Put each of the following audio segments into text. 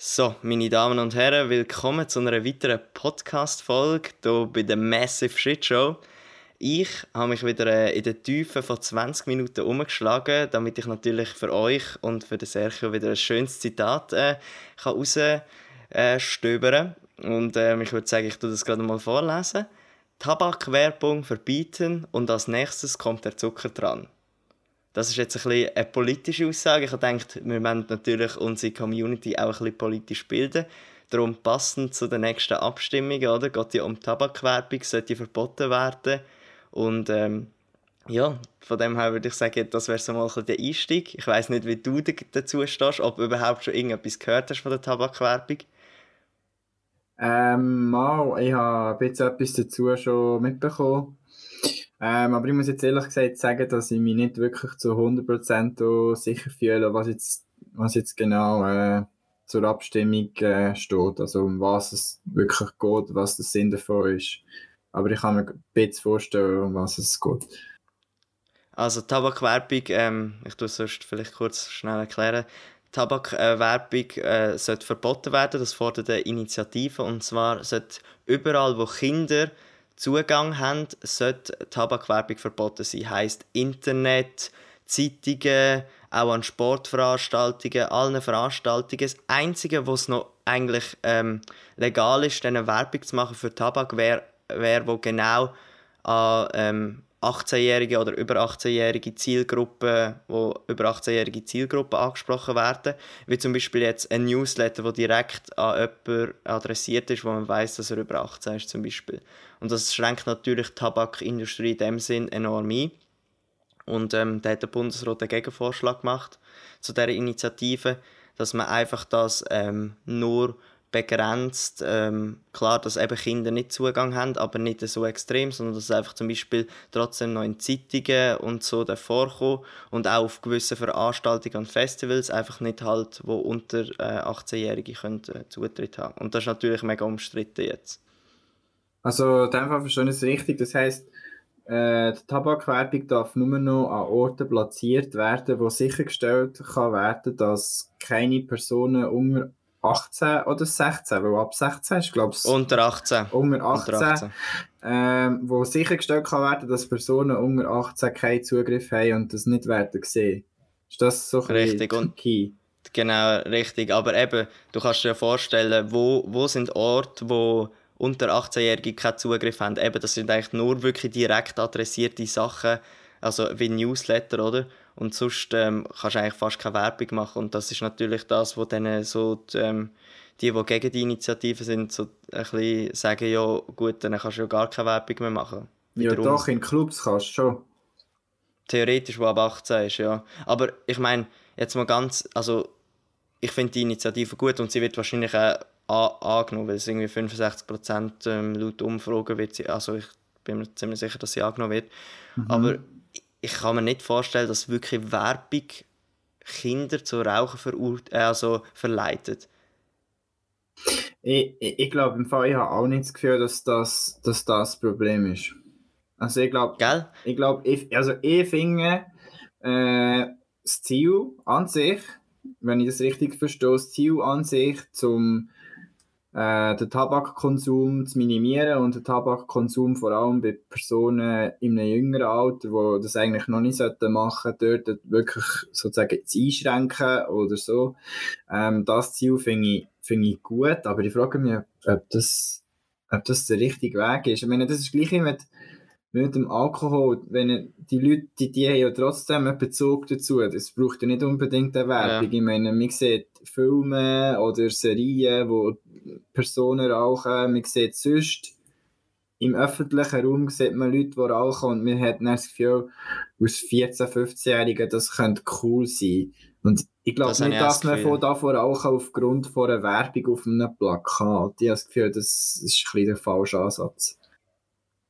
So, meine Damen und Herren, willkommen zu einer weiteren Podcast-Folge hier bei der Massive Shit Show. Ich habe mich wieder äh, in der Tiefe von 20 Minuten umgeschlagen, damit ich natürlich für euch und für den Sergio wieder ein schönes Zitat äh, kann rausstöbern kann. Und äh, ich würde sagen, ich tue das gerade mal vorlesen. Tabakwerbung verbieten und als nächstes kommt der Zucker dran. Das ist jetzt ein bisschen eine politische Aussage. Ich denke, wir wollen natürlich unsere Community auch ein bisschen politisch bilden. Darum passend zu den nächsten Abstimmungen, oder? Geht ja um Tabakwerbung, sollte verboten werden. Und ähm, ja, von dem her würde ich sagen, das wäre so mal ein der Einstieg. Ich weiß nicht, wie du dazu stehst, ob du überhaupt schon irgendetwas gehört hast von der Tabakwerbung. Ähm, mal, ich habe ein bisschen etwas dazu schon mitbekommen. Ähm, aber ich muss jetzt ehrlich gesagt sagen, dass ich mich nicht wirklich zu 100% sicher fühle, was jetzt, was jetzt genau äh, zur Abstimmung äh, steht. Also um was es wirklich geht, was der Sinn davon ist. Aber ich kann mir ein bisschen vorstellen, um was es geht. Also Tabakwerbung, ähm, ich tue es sonst vielleicht kurz schnell erklären. Tabakwerbung äh, sollte verboten werden, das fordert eine Initiative. Und zwar sollte überall, wo Kinder Zugang haben, sollte Tabakwerbung verboten sein. Heißt Internet, Zeitungen, auch an Sportveranstaltungen, allen Veranstaltungen. Das Einzige, was noch eigentlich ähm, legal ist, eine Werbung zu machen für Tabak, wäre, wär, wo genau an ähm, 18-jährige oder über 18-jährige Zielgruppen, wo über 18-jährige Zielgruppen angesprochen werden, wie zum Beispiel jetzt ein Newsletter, wo direkt an jemanden adressiert ist, wo man weiß, dass er über 18 ist zum Beispiel. Und das schränkt natürlich die Tabakindustrie in dem Sinn enorm ein. Und ähm, da hat der Bundesrat einen Gegenvorschlag gemacht zu dieser Initiative, dass man einfach das ähm, nur begrenzt. Ähm, klar, dass eben Kinder nicht Zugang haben, aber nicht so extrem, sondern dass es einfach zum Beispiel trotzdem noch in Zeitungen und so vorkommt und auch auf gewissen Veranstaltungen und Festivals einfach nicht halt, wo unter äh, 18-Jährige können äh, Zutritt haben. Und das ist natürlich mega umstritten jetzt. Also, in dem Fall verstehe ich es richtig. Das heisst, äh, die Tabakwerbung darf nur noch an Orten platziert werden, wo sichergestellt kann werden, dass keine Personen unter 18 oder 16, weil ab 16 ist, glaube ich. Unter 18. Unter 18. Unter 18. Ähm, wo sichergestellt kann werden, dass Personen unter 18 keinen Zugriff haben und das nicht werden sehen. Ist das so richtig und key? Genau, richtig. Aber eben, du kannst dir vorstellen, wo, wo sind Orte, wo unter 18-Jährige keinen Zugriff haben. Eben, das sind eigentlich nur wirklich direkt adressierte Sachen, also wie Newsletter, oder? Und sonst ähm, kannst du eigentlich fast keine Werbung machen. Und das ist natürlich das, wo dann so die, ähm, die, die gegen die Initiative sind, so ein bisschen sagen, ja gut, dann kannst du ja gar keine Werbung mehr machen. Ja doch, in Clubs kannst du schon. Theoretisch, wo ab 18 ist, ja. Aber ich meine, jetzt mal ganz, also ich finde die Initiative gut und sie wird wahrscheinlich auch angenommen, weil es irgendwie 65% ähm, laut Umfragen wird sie, also ich bin mir ziemlich sicher, dass sie angenommen wird. Mhm. Aber ich kann mir nicht vorstellen, dass wirklich Werbung Kinder zu Rauchen äh, also verleitet. Ich, ich, ich glaube, im Fall ich habe auch nicht das Gefühl, dass das, dass das das Problem ist. Also ich glaube, ich glaube, also ich finde, äh, das Ziel an sich, wenn ich das richtig verstehe, das Ziel an sich, zum äh, den Tabakkonsum zu minimieren und den Tabakkonsum vor allem bei Personen in einem jüngeren Alter, die das eigentlich noch nicht machen sollten, dort wirklich sozusagen zu einschränken oder so. Ähm, das Ziel finde ich, find ich gut, aber ich frage mich, ob das, ob das der richtige Weg ist. Ich meine, das ist gleich mit, mit dem Alkohol, wenn die Leute, die, die haben ja trotzdem einen Bezug dazu. Das braucht ja nicht unbedingt eine Werbung. Ja. Ich meine, man sieht Filme oder Serien, wo Personen rauchen. Man sieht sonst im öffentlichen Raum sieht man Leute, die rauchen und man hat dann das Gefühl, aus 14-, 15-Jährigen, das könnte cool sein. Und ich glaube das nicht, dass man von davon rauchen aufgrund von einer Werbung auf einem Plakat. Ich habe das Gefühl, das ist ein bisschen der falsche Ansatz.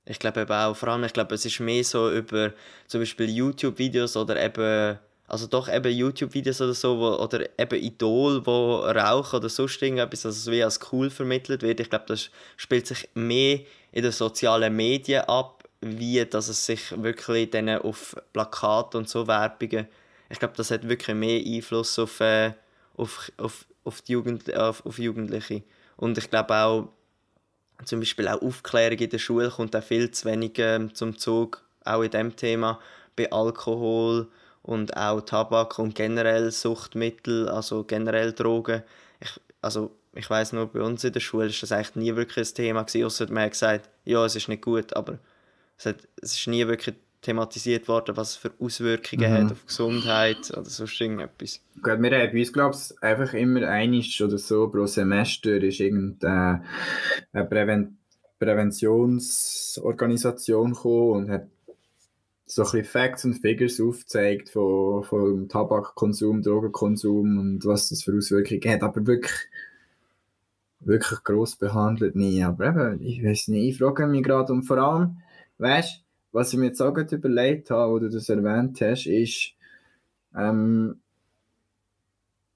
Ich glaube eben auch, vor allem, ich glaube, es ist mehr so über zum Beispiel YouTube-Videos oder eben also doch eben YouTube-Videos oder so, wo, oder eben Idol, wo rauchen oder sonst irgendetwas, also wie als cool vermittelt wird. Ich glaube, das spielt sich mehr in den sozialen Medien ab, wie dass es sich wirklich dann auf Plakate und so Werbungen, ich glaube, das hat wirklich mehr Einfluss auf, äh, auf, auf, auf, die Jugend, auf, auf Jugendliche. Und ich glaube auch, zum Beispiel auch Aufklärung in der Schule kommt auch viel zu wenig äh, zum Zug, auch in diesem Thema, bei Alkohol und auch Tabak und generell Suchtmittel, also generell Drogen. Ich, also ich weiß nur, bei uns in der Schule ist das eigentlich nie wirklich ein Thema gewesen, außer man hat gesagt, ja, es ist nicht gut, aber es, hat, es ist nie wirklich thematisiert worden, was es für Auswirkungen mhm. hat auf Gesundheit oder sonst irgendetwas. Gut, wir haben bei uns, glaube ich, einfach immer einiges oder so pro Semester ist irgendeine Präven Präventionsorganisation gekommen und hat so ein bisschen Facts und Figures aufgezeigt von, von Tabakkonsum, Drogenkonsum und was das für Auswirkungen hat, aber wirklich wirklich gross behandelt nie. Aber eben, ich weiß nicht, ich frage mich gerade und vor allem, weißt was ich mir jetzt auch gerade überlegt habe, wo du das erwähnt hast, ist, ähm,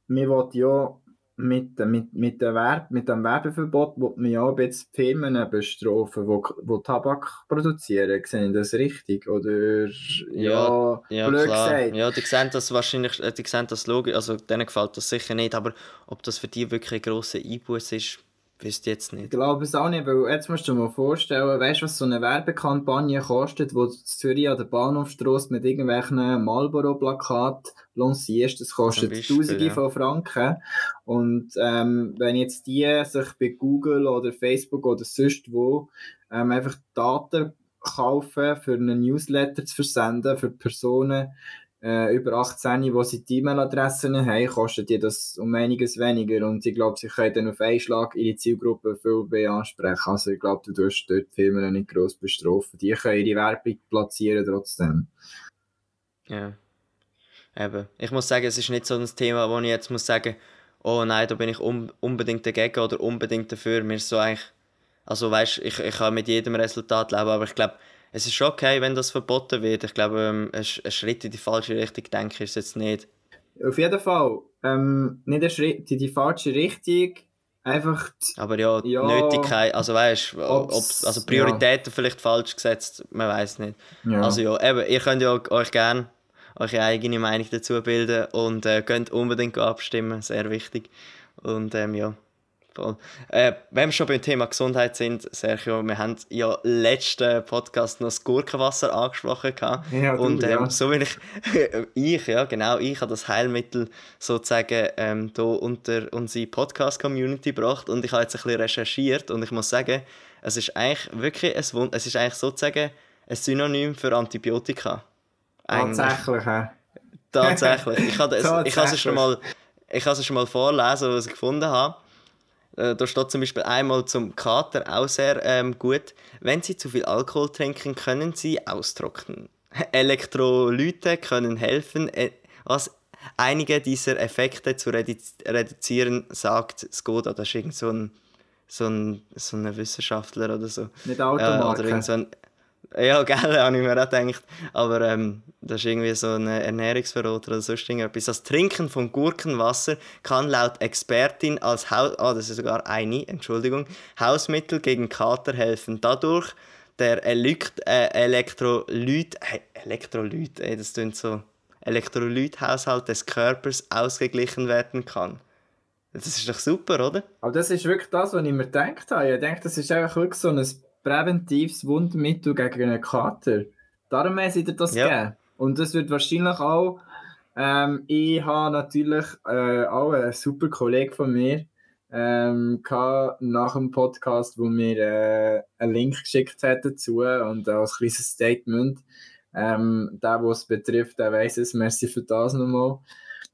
wir wollen ja mit, mit, mit, der Werb, mit dem Werbeverbot will man ja jetzt Firmen bestrafen, die, die Tabak produzieren. Sehen das richtig? Oder ja, ja, ja blöd klar. gesagt? Ja, die sehen das wahrscheinlich, äh, die sehen das logisch, also denen gefällt das sicher nicht, aber ob das für die wirklich ein grosser Einbuß ist, Wüsste jetzt nicht. Ich glaube es auch nicht, weil jetzt musst du dir mal vorstellen, weißt du, was so eine Werbekampagne kostet, wo du Zürich an der Bahnhofstrasse mit irgendwelchen Marlboro-Plakaten lancierst, das kostet Beispiel, Tausende ja. von Franken. Und ähm, wenn jetzt die sich bei Google oder Facebook oder sonst wo ähm, einfach Daten kaufen, für einen Newsletter zu versenden, für Personen, äh, über 18, wo sie die E-Mail-Adressen haben, kostet die das um einiges weniger. Und ich glaube, sie können dann auf einen Schlag ihre Zielgruppe viel mehr ansprechen. Also ich glaube, du tust dort die Firmen nicht gross bestrafen. Die können ihre Werbung platzieren trotzdem. Ja. Eben. Ich muss sagen, es ist nicht so ein Thema, wo ich jetzt muss sagen, oh nein, da bin ich un unbedingt dagegen oder unbedingt dafür. Mir ist so eigentlich, also weißt, ich, ich kann mit jedem Resultat leben, aber ich glaube, es ist okay, wenn das verboten wird. Ich glaube, ähm, ein, Schritt in die falsche Richtung, denke ich, ist jetzt nicht. Auf jeden Fall. Ähm, nicht ein Schritt in die falsche Richtung. Einfach. Die, Aber ja, ja Nötigkeit, also weißt du, also Prioritäten ja. vielleicht falsch gesetzt, man weiß nicht. Ja. Also ja, eben, ihr könnt ja euch gerne eure eigene Meinung dazu bilden und äh, könnt unbedingt abstimmen, sehr wichtig. Und ähm, ja, Voll. Äh, wenn wir schon beim Thema Gesundheit sind, Sergio, wir haben ja letzten Podcast noch das Gurkenwasser angesprochen. Ja, du, und ähm, ja. so will ich, ich, ja genau, ich habe das Heilmittel sozusagen ähm, hier unter unsere Podcast-Community gebracht und ich habe jetzt ein bisschen recherchiert und ich muss sagen, es ist eigentlich wirklich ein Wund es ist eigentlich sozusagen ein Synonym für Antibiotika. Eigentlich. Tatsächlich, hä? Tatsächlich. Ich habe es, ich habe es schon mal ich habe es schon mal vorlesen, was ich gefunden habe. Äh, da steht zum Beispiel einmal zum Kater auch sehr ähm, gut. Wenn Sie zu viel Alkohol trinken, können Sie austrocknen. Elektrolyte können helfen, äh, was einige dieser Effekte zu redu reduzieren, sagt Skoda. Das ist irgend so ein, so ein, so ein Wissenschaftler oder so. Nicht Automarke. Äh, oder so ein, ja, geil, habe ich mir auch gedacht. Aber ähm, das ist irgendwie so ein Ernährungsverrat oder sonst irgendetwas. Das Trinken von Gurkenwasser kann laut Expertin als Haus... Ah, das ist sogar eine, Entschuldigung. Hausmittel gegen Kater helfen. Dadurch der Elekt äh, Elektrolyt... Äh, Elektrolyt, ey, das klingt so... Elektrolythaushalt des Körpers ausgeglichen werden kann. Das ist doch super, oder? Aber das ist wirklich das, was ich mir gedacht habe. Ich denke, das ist einfach wirklich so ein präventives Wundmittel gegen einen Kater. Darum haben sie dir das ja. gegeben. Und das wird wahrscheinlich auch. Ähm, ich habe natürlich äh, auch einen super Kollegen von mir ähm, nach dem Podcast, wo mir äh, einen Link geschickt hat dazu und als kleines Statement. Ähm, der, was es betrifft, der weiß es. Merci für das nochmal.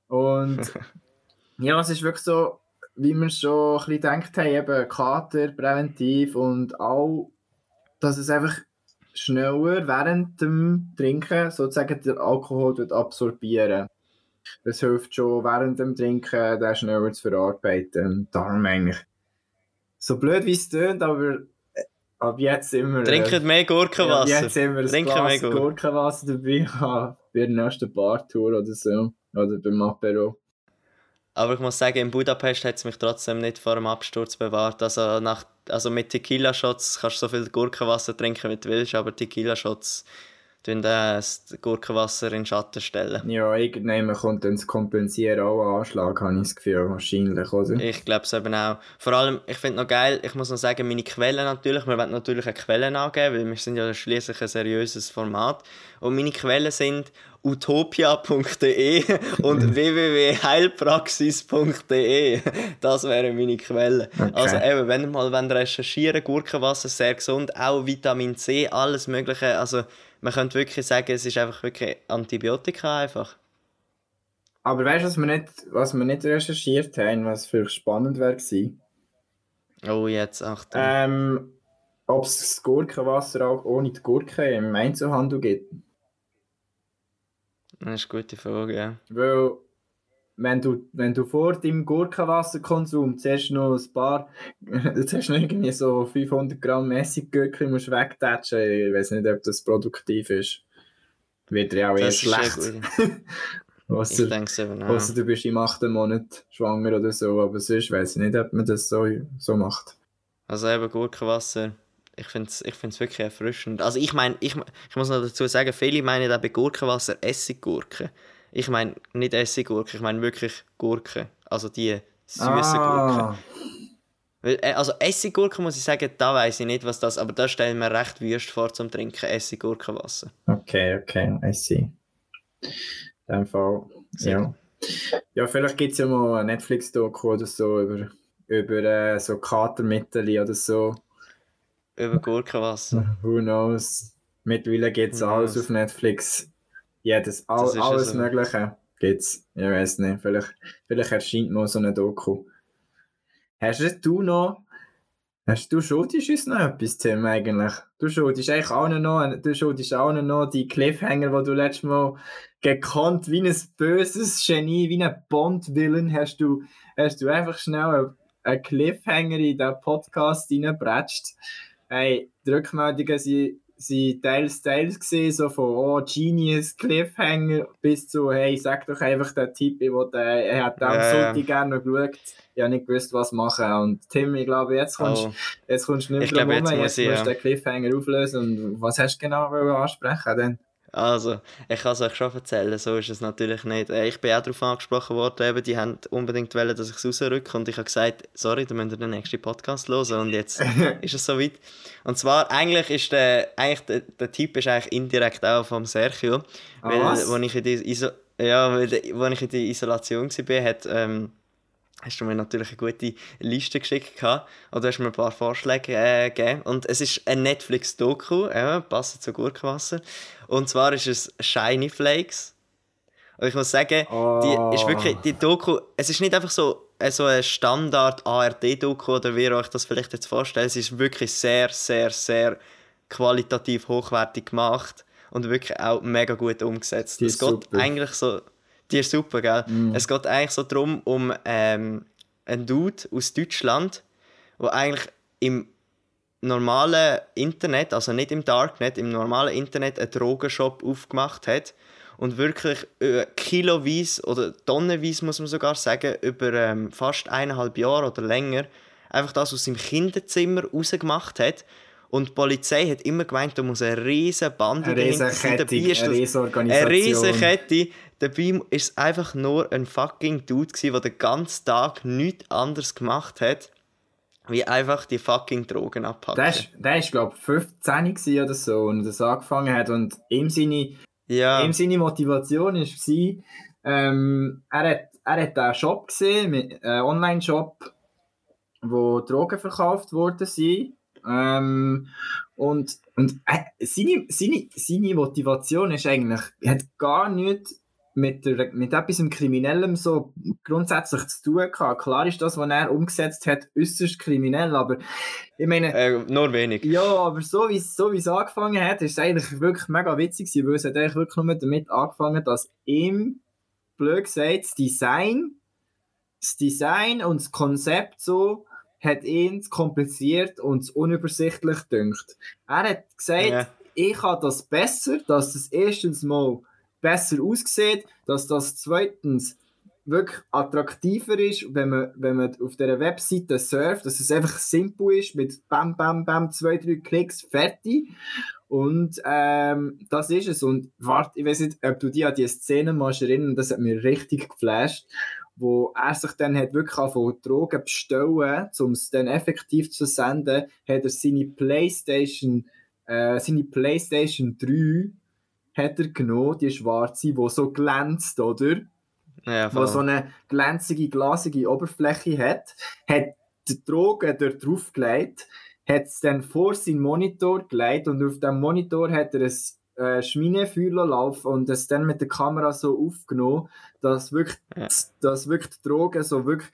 Und ja, es ist wirklich so, wie wir schon ein bisschen gedacht haben, eben Kater präventiv und auch dass es einfach schneller während dem Trinken sozusagen der Alkohol absorbieren. Das hilft schon während dem Trinken, den schneller zu verarbeiten. Darum eigentlich. So blöd wie es tönt, aber äh, ab jetzt immer. Trinken äh, mehr Gurkenwasser. Ja, jetzt immer ein Trinken Glas Gurkenwasser dabei. bei der nächsten Bartour oder so. Oder beim Apero. Aber ich muss sagen, in Budapest hat es mich trotzdem nicht vor dem Absturz bewahrt. Also, nach, also mit Tequila-Shots kannst du so viel Gurkenwasser trinken, wie du willst, aber Tequila-Shots, das Gurkenwasser in den Schatten stellen. Ja, irgendwann kommt dann das Kompensieren auch ein Anschlag, habe ich das Gefühl, wahrscheinlich, oder? Ich glaube es eben auch. Vor allem, ich finde noch geil, ich muss noch sagen, meine Quellen natürlich, wir wollen natürlich eine Quellen angeben, weil wir sind ja schließlich ein seriöses Format. Und meine Quellen sind utopia.de und www.heilpraxis.de. Das wären meine Quellen. Okay. Also eben, wenn ihr mal recherchieren Gurkenwasser, sehr gesund, auch Vitamin C, alles mögliche, also man könnte wirklich sagen, es ist einfach wirklich Antibiotika einfach. Aber weißt du, was wir nicht, was wir nicht recherchiert haben, was für spannend wäre gewesen? Oh, jetzt, Achtung. Ähm, ob es das Gurkenwasser auch ohne die Gurke im Einzelhandel gibt. Das ist eine gute Frage, ja. Weil wenn du, wenn du vor deinem Gurkenwasserkonsum zuerst noch ein paar, zuerst noch irgendwie so 500 Gramm Essiggurken musst wegtatschen, ich weiß nicht, ob das produktiv ist. Wird ja auch eher schlecht. Ich denke es eben auch. Du bist im achten Monat schwanger oder so, aber sonst weiß ich nicht, ob man das so, so macht. Also eben Gurkenwasser, ich finde es ich find's wirklich erfrischend. Also ich meine, ich, ich muss noch dazu sagen, viele meinen auch bei Gurkenwasser Essiggurken. Ich meine nicht Essiggurke, ich meine wirklich Gurken. Also die süßen ah. Gurken. Äh, also Essiggurken muss ich sagen, da weiß ich nicht, was das aber da stellen wir recht wüst vor zum Trinken, Essiggurkenwasser. Okay, okay, I see. In dem Fall, ja. Ja, vielleicht gibt es ja mal eine Netflix-Doku oder so über, über äh, so Katermittel oder so. Über Gurkenwasser. Who knows? Mittlerweile gibt es alles auf Netflix. Jedes, all, alles so. Mögliche gibt's. Ich weiß nicht. Vielleicht, vielleicht erscheint mal so eine Doku. Hast du noch. Hast du schuldest uns noch etwas, Tim, eigentlich? Du schuldest eigentlich auch noch, du schuldest auch noch die Cliffhanger, die du letztes Mal gekannt wie ein böses Genie, wie ein Bond-Villain, hast du, hast du einfach schnell einen Cliffhanger in den Podcast reingebratscht. Hey, die Rückmeldungen sind sind teils, teils gesehen, so von oh, Genius, Cliffhanger bis zu hey, sag doch einfach den Typ, ich wollte, er hat am ja. Sonntag gerne noch geschaut, ich habe nicht gewusst, was machen. Und Tim, ich glaube, jetzt kommst, oh. jetzt kommst du nicht mehr rum, jetzt, jetzt musst du den Cliffhanger auflösen. Und was hast du genau ansprechen denn? Also, ich kann es euch schon erzählen, so ist es natürlich nicht. Äh, ich bin auch darauf angesprochen worden, eben, die haben unbedingt wollen, dass ich es rausrücke und ich habe gesagt, sorry, dann müsst ihr den nächsten Podcast hören und jetzt ist es soweit. Und zwar, eigentlich ist der, eigentlich der, der Typ ist eigentlich indirekt auch vom Sergio, ah, weil, was? Wo ich in die Iso ja, weil, wo ich in die Isolation war, hat... Ähm, hast du mir natürlich eine gute Liste geschickt gehabt, oder hast mir ein paar Vorschläge äh, gegeben. Und es ist ein Netflix-Doku, äh, passend zu Gurkenwasser. Und zwar ist es Shiny Flakes. Und ich muss sagen, oh. die ist wirklich, die Doku, es ist nicht einfach so, äh, so ein Standard ARD-Doku oder wie ihr euch das vielleicht jetzt vorstellt. Es ist wirklich sehr, sehr, sehr qualitativ hochwertig gemacht und wirklich auch mega gut umgesetzt. es geht super. eigentlich so die ist super, gell? Mm. Es geht eigentlich so darum, um ähm, einen Dude aus Deutschland, der eigentlich im normalen Internet, also nicht im Darknet, im normalen Internet einen Drogenshop aufgemacht hat und wirklich äh, kiloweise oder tonnenweise, muss man sogar sagen, über ähm, fast eineinhalb Jahre oder länger einfach das aus seinem Kinderzimmer rausgemacht hat und die Polizei hat immer gemeint, da muss eine riesige Bande eine Kette, eine riesige Organisation. Eine riesige Kette. Dabei war es einfach nur ein fucking Dude, der den ganzen Tag nichts anderes gemacht hat, wie einfach die fucking Drogen abpacken. Der ist, der ist glaube ich, 15 oder so, und das angefangen hat. Und ihm seine, ja. ihm seine Motivation war, ähm, er hat, er hat einen Shop gesehen, einen Online-Shop, wo Drogen verkauft worden sind ähm, und und äh, seine, seine, seine Motivation ist eigentlich, hat gar nichts mit, der, mit etwas Kriminellem so grundsätzlich zu tun gehabt. Klar ist das, was er umgesetzt hat, äußerst kriminell, aber ich meine... Äh, nur wenig. Ja, aber so wie, so wie es angefangen hat, ist es eigentlich wirklich mega witzig gewesen, weil es hat eigentlich wirklich nur damit angefangen, dass ihm, blöd gesagt, das Design, das Design und das Konzept so hat ihn kompliziert und unübersichtlich dünkt. Er hat gesagt, ja. ich habe das besser, dass das erstens mal besser aussieht, dass das zweitens wirklich attraktiver ist, wenn man, wenn man auf dieser Webseite surft, dass es einfach simpel ist, mit bam, bam, bam, zwei, drei Klicks, fertig. Und ähm, das ist es. Und warte, ich weiß nicht, ob du dich an die Szene mal erinnern, das hat mich richtig geflasht, wo er sich dann hat wirklich von Drogen bestellen, um es dann effektiv zu senden, hat er seine Playstation, äh, seine Playstation 3 hat er genommen, die schwarze, die so glänzt, oder? Ja, die so eine glänzige, glasige Oberfläche hat, hat die Drogen dort draufgelegt, hat es dann vor seinen Monitor gelegt und auf dem Monitor hat er ein äh, Schminefeuer laufen und es dann mit der Kamera so aufgenommen, dass wirklich, ja. dass wirklich die Drogen so wirklich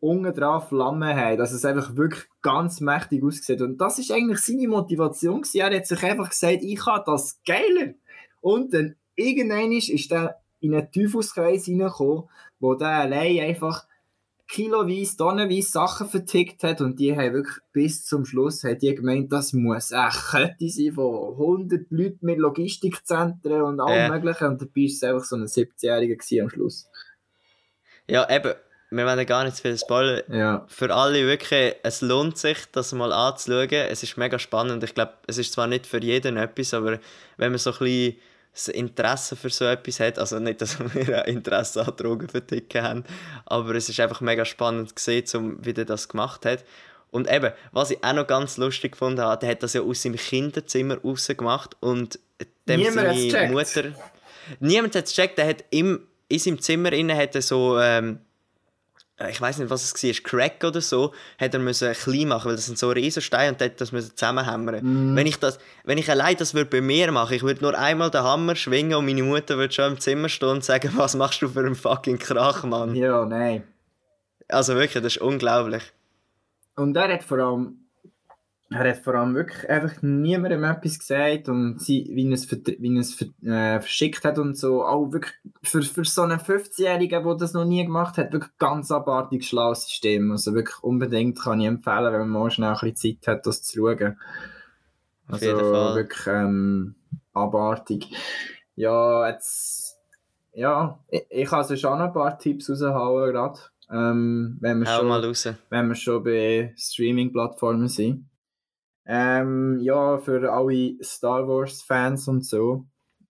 unten dran Flammen haben, dass es einfach wirklich ganz mächtig aussieht. Und das ist eigentlich seine Motivation gewesen. Er hat sich einfach gesagt, ich habe das geiler. Und dann irgendwann ist er in einen Teufelskreis hineingekommen, wo der allein einfach kiloweise, tonnenweise Sachen vertickt hat und die haben wirklich bis zum Schluss hat die gemeint, das muss eine Kette sein von 100 Leuten mit Logistikzentren und allem ja. möglichen und dabei war es einfach so ein 17-Jähriger am Schluss. Ja, eben, wir wollen gar nicht zu viel spoilern. Ja. Für alle wirklich, es lohnt sich, das mal anzuschauen. Es ist mega spannend. Ich glaube, es ist zwar nicht für jeden etwas, aber wenn man so ein bisschen das Interesse für so etwas hat. Also nicht, dass wir ein Interesse an Drogen verticken haben, aber es ist einfach mega spannend gesehen, wie der das gemacht hat. Und eben, was ich auch noch ganz lustig gefunden habe, der hat das ja aus seinem Kinderzimmer rausgemacht und dem Niemand seine Mutter... Niemand hat es gecheckt, der hat im, in seinem Zimmer innen hat er so... Ähm, äh, ich weiß nicht, was es war, Crack oder so, hat er müssen klein machen, weil das sind so Riesensteine und das müssen zusammenhämmern. Mm. Wenn ich das, wenn ich allein das würde bei mir machen, ich würde nur einmal den Hammer schwingen und meine Mutter würde schon im Zimmer stehen und sagen, was machst du für einen fucking Krach, Mann? Ja, nein. Also wirklich, das ist unglaublich. Und er hat vor allem er hat vor allem wirklich einfach niemandem etwas gesagt und sie, wie er es, wie er es äh, verschickt hat und so. Auch wirklich für, für so einen 15-Jährigen, der das noch nie gemacht hat, wirklich ganz abartig schlaues System. Also wirklich unbedingt kann ich empfehlen, wenn man mal schnell ein bisschen Zeit hat, das zu schauen. Also wirklich ähm, abartig. Ja, jetzt, ja, ich, ich kann sonst auch noch ein paar Tipps raushauen gerade. Ähm, wenn, wir schon, wenn wir schon bei Streaming-Plattformen sind. Ähm, ja, für alle Star Wars-Fans und so.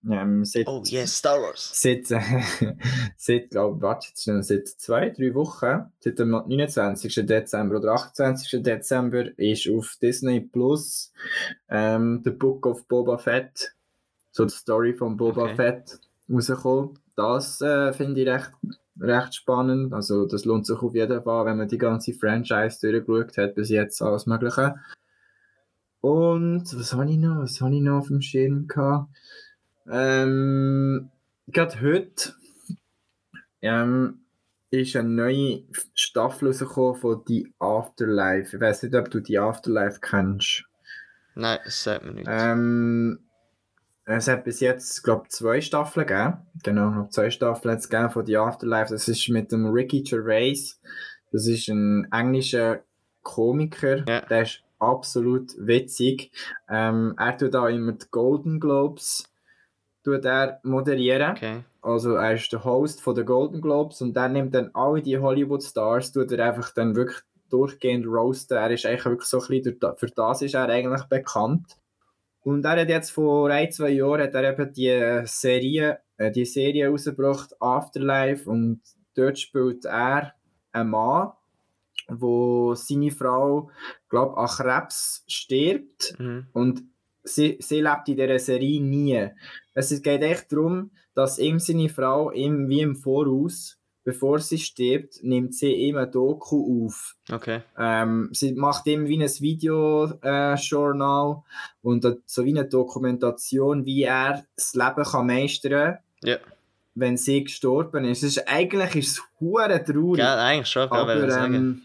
Ähm, seit, oh yes, Star Wars! Seit, äh, seit glaube warte jetzt seit zwei, drei Wochen, seit dem 29. Dezember oder 28. Dezember, ist auf Disney Plus ähm, The Book of Boba Fett, so die Story von Boba okay. Fett, rausgekommen. Das äh, finde ich recht, recht spannend. Also, das lohnt sich auf jeden Fall, wenn man die ganze Franchise durchgeschaut hat, bis jetzt alles Mögliche. Und was habe ich noch? Was habe ich noch auf dem Schirm gehabt? Ähm, gerade heute ähm, ist eine neue Staffel rausgekommen von The Afterlife. Ich weiß nicht, ob du die Afterlife kennst. Nein, das sagt mir nicht. Ähm, es hat bis jetzt, glaube ich, zwei Staffeln gegeben. Genau, noch zwei Staffeln hat es gegeben von The Afterlife. Das ist mit dem Ricky Gervais. Das ist ein englischer Komiker. Ja. Der ist absolut witzig. Ähm, er tut da immer die Golden Globes tut er moderieren. Okay. Also er ist der Host von den Golden Globes und der nimmt dann alle die Hollywood Stars, tut er einfach dann wirklich durchgehend roasten. Er ist eigentlich wirklich so ein bisschen, für das ist er eigentlich bekannt. Und er hat jetzt vor ein, zwei Jahren hat er eben die Serie, äh, die Serie rausgebracht, Afterlife, und dort spielt er einen Mann, wo seine Frau, glaube an Krebs stirbt mhm. und sie, sie lebt in dieser Serie nie. Es geht echt darum, dass ihm seine Frau ihm wie im Voraus, bevor sie stirbt, nimmt sie ihm ein Doku auf. Okay. Ähm, sie macht ihm wie ein Video-Journal äh, und so wie eine Dokumentation, wie er das Leben kann meistern kann. Yeah wenn sie gestorben ist. Es ist eigentlich ist es hure traurig. Ja, eigentlich schon, aber, ähm,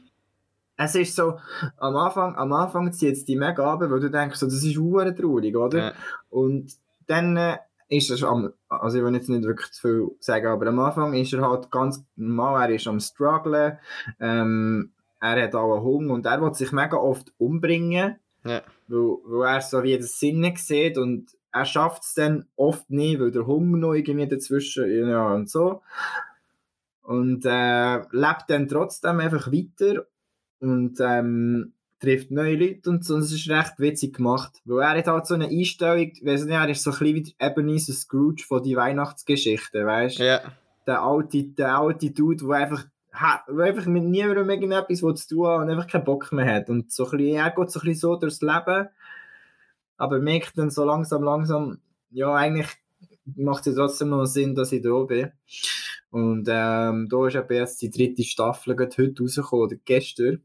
es ist so, am Anfang, am Anfang zieht es dich mega ab, weil du denkst, so, das ist hure traurig, oder? Ja. Und dann äh, ist er am, also ich will jetzt nicht wirklich zu viel sagen, aber am Anfang ist er halt ganz normal, er ist am strugglen, ähm, er hat auch einen Hunger und er will sich mega oft umbringen, ja. weil, weil er so wie das Sinne sieht und er schafft es dann oft nicht, weil der Hunger noch irgendwie dazwischen, ja und so. Und äh, lebt dann trotzdem einfach weiter und ähm, trifft neue Leute und so. Und es ist recht witzig gemacht. Weil er hat halt so eine Einstellung, weiss nicht, er ist so ein bisschen wie Ebenezer Scrooge von die Weihnachtsgeschichten, weißt du? Ja. Der alte, der alte Dude, der einfach, der einfach mit niemandem irgendetwas zu tun hat und einfach keinen Bock mehr hat. Und so ein bisschen, er geht so ein bisschen so durchs Leben, aber merkt dann so langsam, langsam, ja, eigentlich macht es trotzdem noch Sinn, dass ich da bin. Und ähm, da ist eben jetzt die dritte Staffel heute rausgekommen, oder gestern.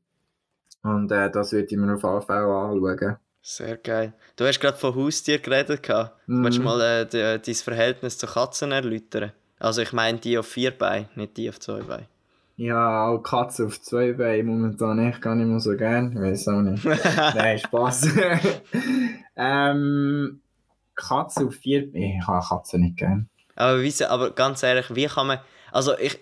Und äh, das würde ich mir auf jeden Fall anschauen. Sehr geil. Du hast gerade von Haustier geredet. Mm. Willst du mal äh, dein Verhältnis zu Katzen erläutern? Also ich meine die auf vier Beinen, nicht die auf zwei Beinen. Ja, auch Katzen auf zwei Beinen momentan echt gar nicht mehr so gern. Ich weiß auch nicht. Nein, Spaß. ähm, Katzen auf vier Beinen. Ich habe Katzen nicht gern. Aber, aber ganz ehrlich, wie kann man. Also ich,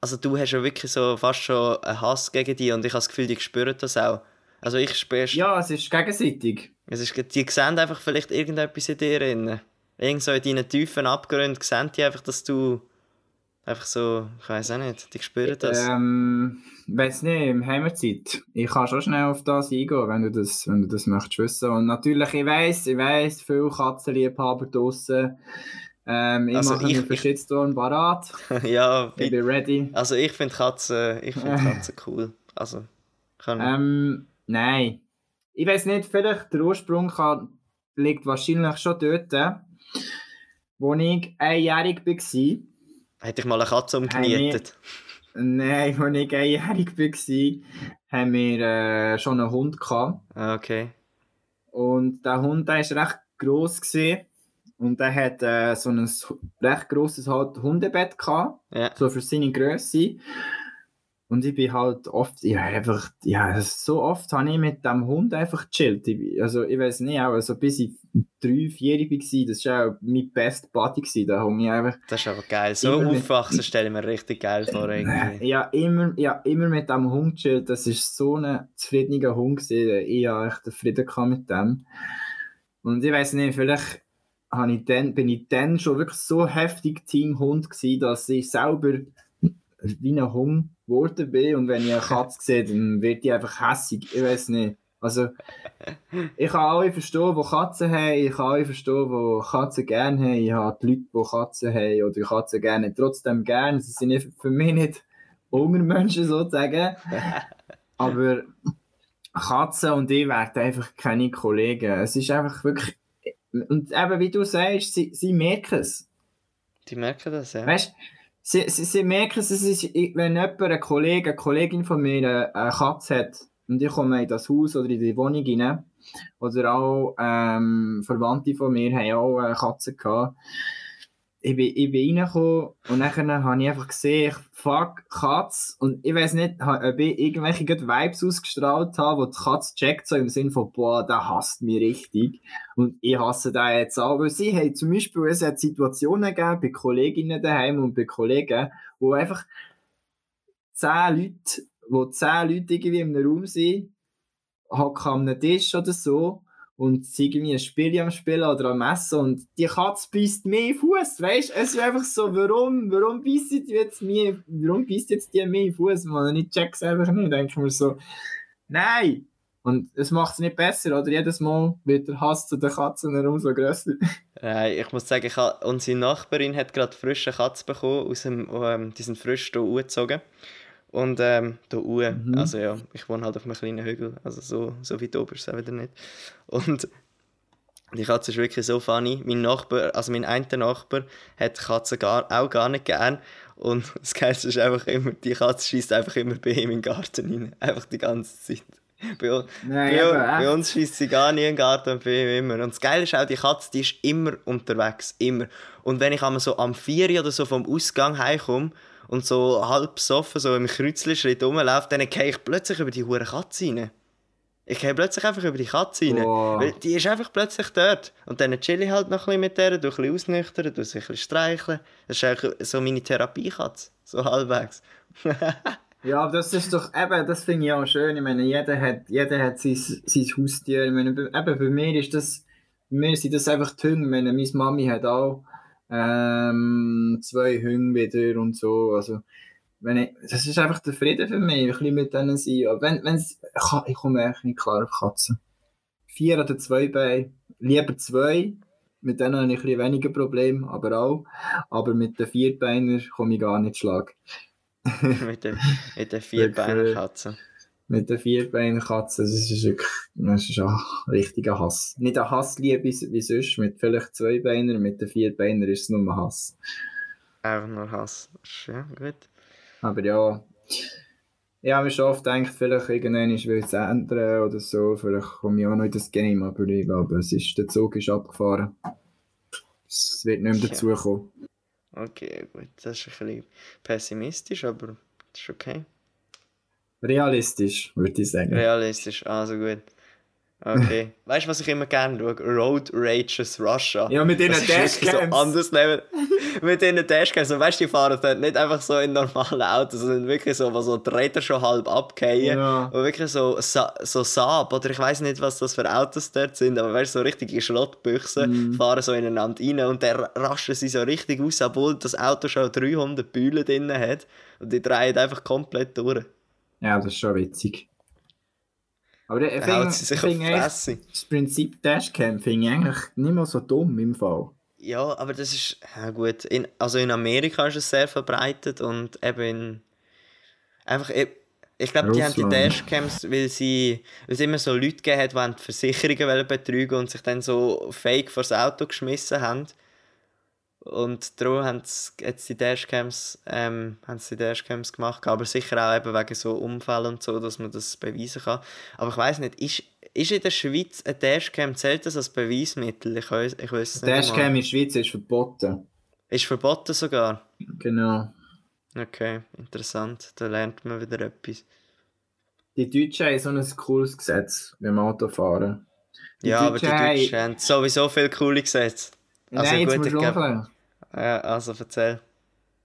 also du hast ja wirklich so fast schon einen Hass gegen die und ich habe das Gefühl, die spüren das auch. Also ich spüre... Ja, es ist gegenseitig. Es ist, die sehen einfach vielleicht irgendetwas in dir drin. Irgend so in deinen tiefen Abgründen sehen die einfach, dass du einfach so, ich weiß auch nicht, die spüren das. Ähm, weiß nicht, im Heimatzeit. Ich kann schon schnell auf das eingehen, wenn du das, wenn du das möchtest wissen. Und natürlich, ich weiß, ich weiß, viele Katzenliebhaber draussen ähm, ich also mache ich, für Shitstorm parat. ja, ich bin ready. Also ich finde Katzen, ich find Katzen cool. Also, kann ähm, nein. Ich weiß nicht, vielleicht der Ursprung kann, liegt wahrscheinlich schon dort, wo ich einjährig war. Hätte ich mal eine Katze umgenietet? Nein, als ich einjährig war, haben wir äh, schon einen Hund gehabt. Ah, okay. Und der Hund war recht gross. Gewesen. Und er hat äh, so ein recht grosses halt Hundebett gehabt, ja. so für seine Größe. Und ich bin halt oft, ja, einfach, ja, so oft habe ich mit dem Hund einfach gechillt. Ich, also, ich weiß nicht, auch, also bis ich drei, vier war, das war auch mein best Buddy gewesen, da habe ich einfach... Das ist aber geil, so aufwachsen stelle ich mir richtig geil vor, irgendwie. Ja, immer, ja, immer mit dem Hund gechillt, das war so ein zufriedener Hund gewesen, ich hatte echt Frieden mit dem. Und ich weiß nicht, vielleicht habe ich dann, bin ich dann schon wirklich so heftig Teamhund gewesen, dass ich selber wie ein Hund geworden bin und wenn ich eine Katze sehe, dann wird die einfach hässig. Ich weiß nicht. Also, ich kann alle verstehen, die Katzen haben, ich kann alle verstehen, die Katzen gerne haben. Ich habe die Leute, die Katzen haben oder Katzen gerne trotzdem gerne. Sie sind für mich nicht Hungermenschen sozusagen. Aber Katzen und ich werden einfach keine Kollegen. Es ist einfach wirklich und eben, wie du sagst, sie, sie merken es. Die merken das, ja. Weißt sie, sie, sie merken es, ist, wenn jemand, ein Kollege, eine Kollegin von mir eine Katze hat und ich komme in das Haus oder in die Wohnung rein, oder auch ähm, Verwandte von mir haben auch eine Katze gehabt, ich bin, ich bin reingekommen und dann habe ich einfach gesehen, fuck, Katz. Und ich weiß nicht, ob ich irgendwelche Vibes ausgestrahlt habe, wo die Katze checkt, so im Sinne von, boah, der hasst mich richtig. Und ich hasse den jetzt auch. Weil sie haben zum Beispiel, es hat Situationen gegeben bei Kolleginnen daheim und bei Kollegen, wo einfach zehn Leute, wo zehn Leute irgendwie in einem Raum sind, hocken an einem Tisch oder so und sie irgendwie ein Spiel am Spielen oder am Essen und die Katze beißt mehr Fuß, weißt? Es ist einfach so, warum, warum beißt jetzt mir, warum beißt jetzt die mehr Fuß? Ich check's einfach nicht, denke ich mir so, nein! Und es macht es nicht besser, oder? Jedes Mal wird der Hass zu den Katzen umso grösser. Nein, ich muss sagen, ich habe, unsere Nachbarin hat gerade frische Katze bekommen, aus dem, ähm, die sind frisch hier umgezogen. Und ähm, da oben, mhm. also ja, ich wohne halt auf einem kleinen Hügel, also so, so weit oben ist es auch wieder nicht. Und die Katze ist wirklich so funny. Mein Nachbar, also mein einer Nachbar, hat Katzen gar, auch gar nicht gern. Und das Geilste ist einfach immer, die Katze schießt einfach immer bei ihm in den Garten rein. Einfach die ganze Zeit. Bei, Nein, bei, bei uns schießt sie gar nie in den Garten und bei ihm immer. Und das Geile ist auch, die Katze, die ist immer unterwegs. Immer. Und wenn ich einmal so am 4 oder so vom Ausgang heimkomme und so halb besoffen so im Kreuzli-Schritt rumläuft, dann gehe ich plötzlich über die hure Katze rein. Ich gehe plötzlich einfach über die Katze rein. Wow. Weil die ist einfach plötzlich dort. Und dann chill ich halt noch ein bisschen mit der, du ein bisschen ausnüchtern, du ein bisschen streicheln. Das ist eigentlich so meine Therapiekatze. So halbwegs. ja, das ist doch, eben, das finde ich auch schön. Ich meine, jeder hat, jeder hat sein, sein Haustier. Ich meine, eben, bei mir ist das, bei mir sind das einfach die Hunde. Ich meine, meine Mami hat auch ähm, zwei Hunde wieder und so. Also, wenn ich, das ist einfach der Frieden für mich, ein bisschen mit denen sein. Wenn, wenn's, ich komme eigentlich nicht klar auf Katzen. Vier oder zwei Beine, lieber zwei, mit denen habe ich ein bisschen weniger Probleme, aber auch. Aber mit den Vierbeinern komme ich gar nicht schlag. mit den, mit den Vierbeiner-Katzen. Mit den Vierbeiner-Katzen, das ist wirklich das ist ein richtiger Hass. Nicht ein Hassliebe wie sonst, mit vielleicht zwei Beinen, mit den Vierbeinern ist es nur Hass. Einfach nur Hass. Ja, gut. Aber ja, ich habe mir schon oft gedacht, vielleicht irgendwann will es ändern oder so, vielleicht komme ich auch noch in das Game, aber ich glaube, es ist, der Zug ist abgefahren. Es wird nicht mehr dazukommen. Okay, gut, das ist ein bisschen pessimistisch, aber das ist okay. Realistisch, würde ich sagen. Realistisch, also gut. Okay. weißt du, was ich immer gerne schaue? Road Rages Russia. Ja, mit denen Dashcams. So anders Level. mit denen Dashcams. Und weißt du, die fahren dort nicht einfach so in normalen Autos, sondern wirklich so, wo so die Räder schon halb abgehen. Ja. Und wirklich so, so Saab, oder ich weiß nicht, was das für Autos dort sind, aber weißt du, so richtige Schrottbüchsen mm. fahren so ineinander rein und dann raschen sie so richtig aus, obwohl das Auto schon 300 Bühlen drin hat. Und die drehen einfach komplett durch. Ja, das ist schon witzig. Aber ich finde das Prinzip Dashcam finde ich eigentlich nicht mehr so dumm im Fall. Ja, aber das ist, ja gut, in, also in Amerika ist es sehr verbreitet und eben in, einfach, ich, ich glaube, die haben die Dashcams, weil sie, weil es immer so Leute gegeben hat, die die Versicherungen betrügen und sich dann so fake vors Auto geschmissen haben. Und darum haben sie jetzt die Dashcams, ähm, haben sie die Dashcams gemacht, aber sicher auch eben wegen so Unfällen und so, dass man das beweisen kann. Aber ich weiß nicht, ist, ist in der Schweiz ein Dashcam, zählt das als Beweismittel? Ich weiß, ich weiß nicht. Dashcam in der Schweiz ist verboten. Ist verboten sogar? Genau. Okay, interessant. Da lernt man wieder etwas. Die Deutschen haben so ein cooles Gesetz beim Autofahren. Die ja, Deutschen aber die Deutschen haben sowieso viele coole Gesetze. Also Nein, gut, jetzt musst du ja, also erzähl.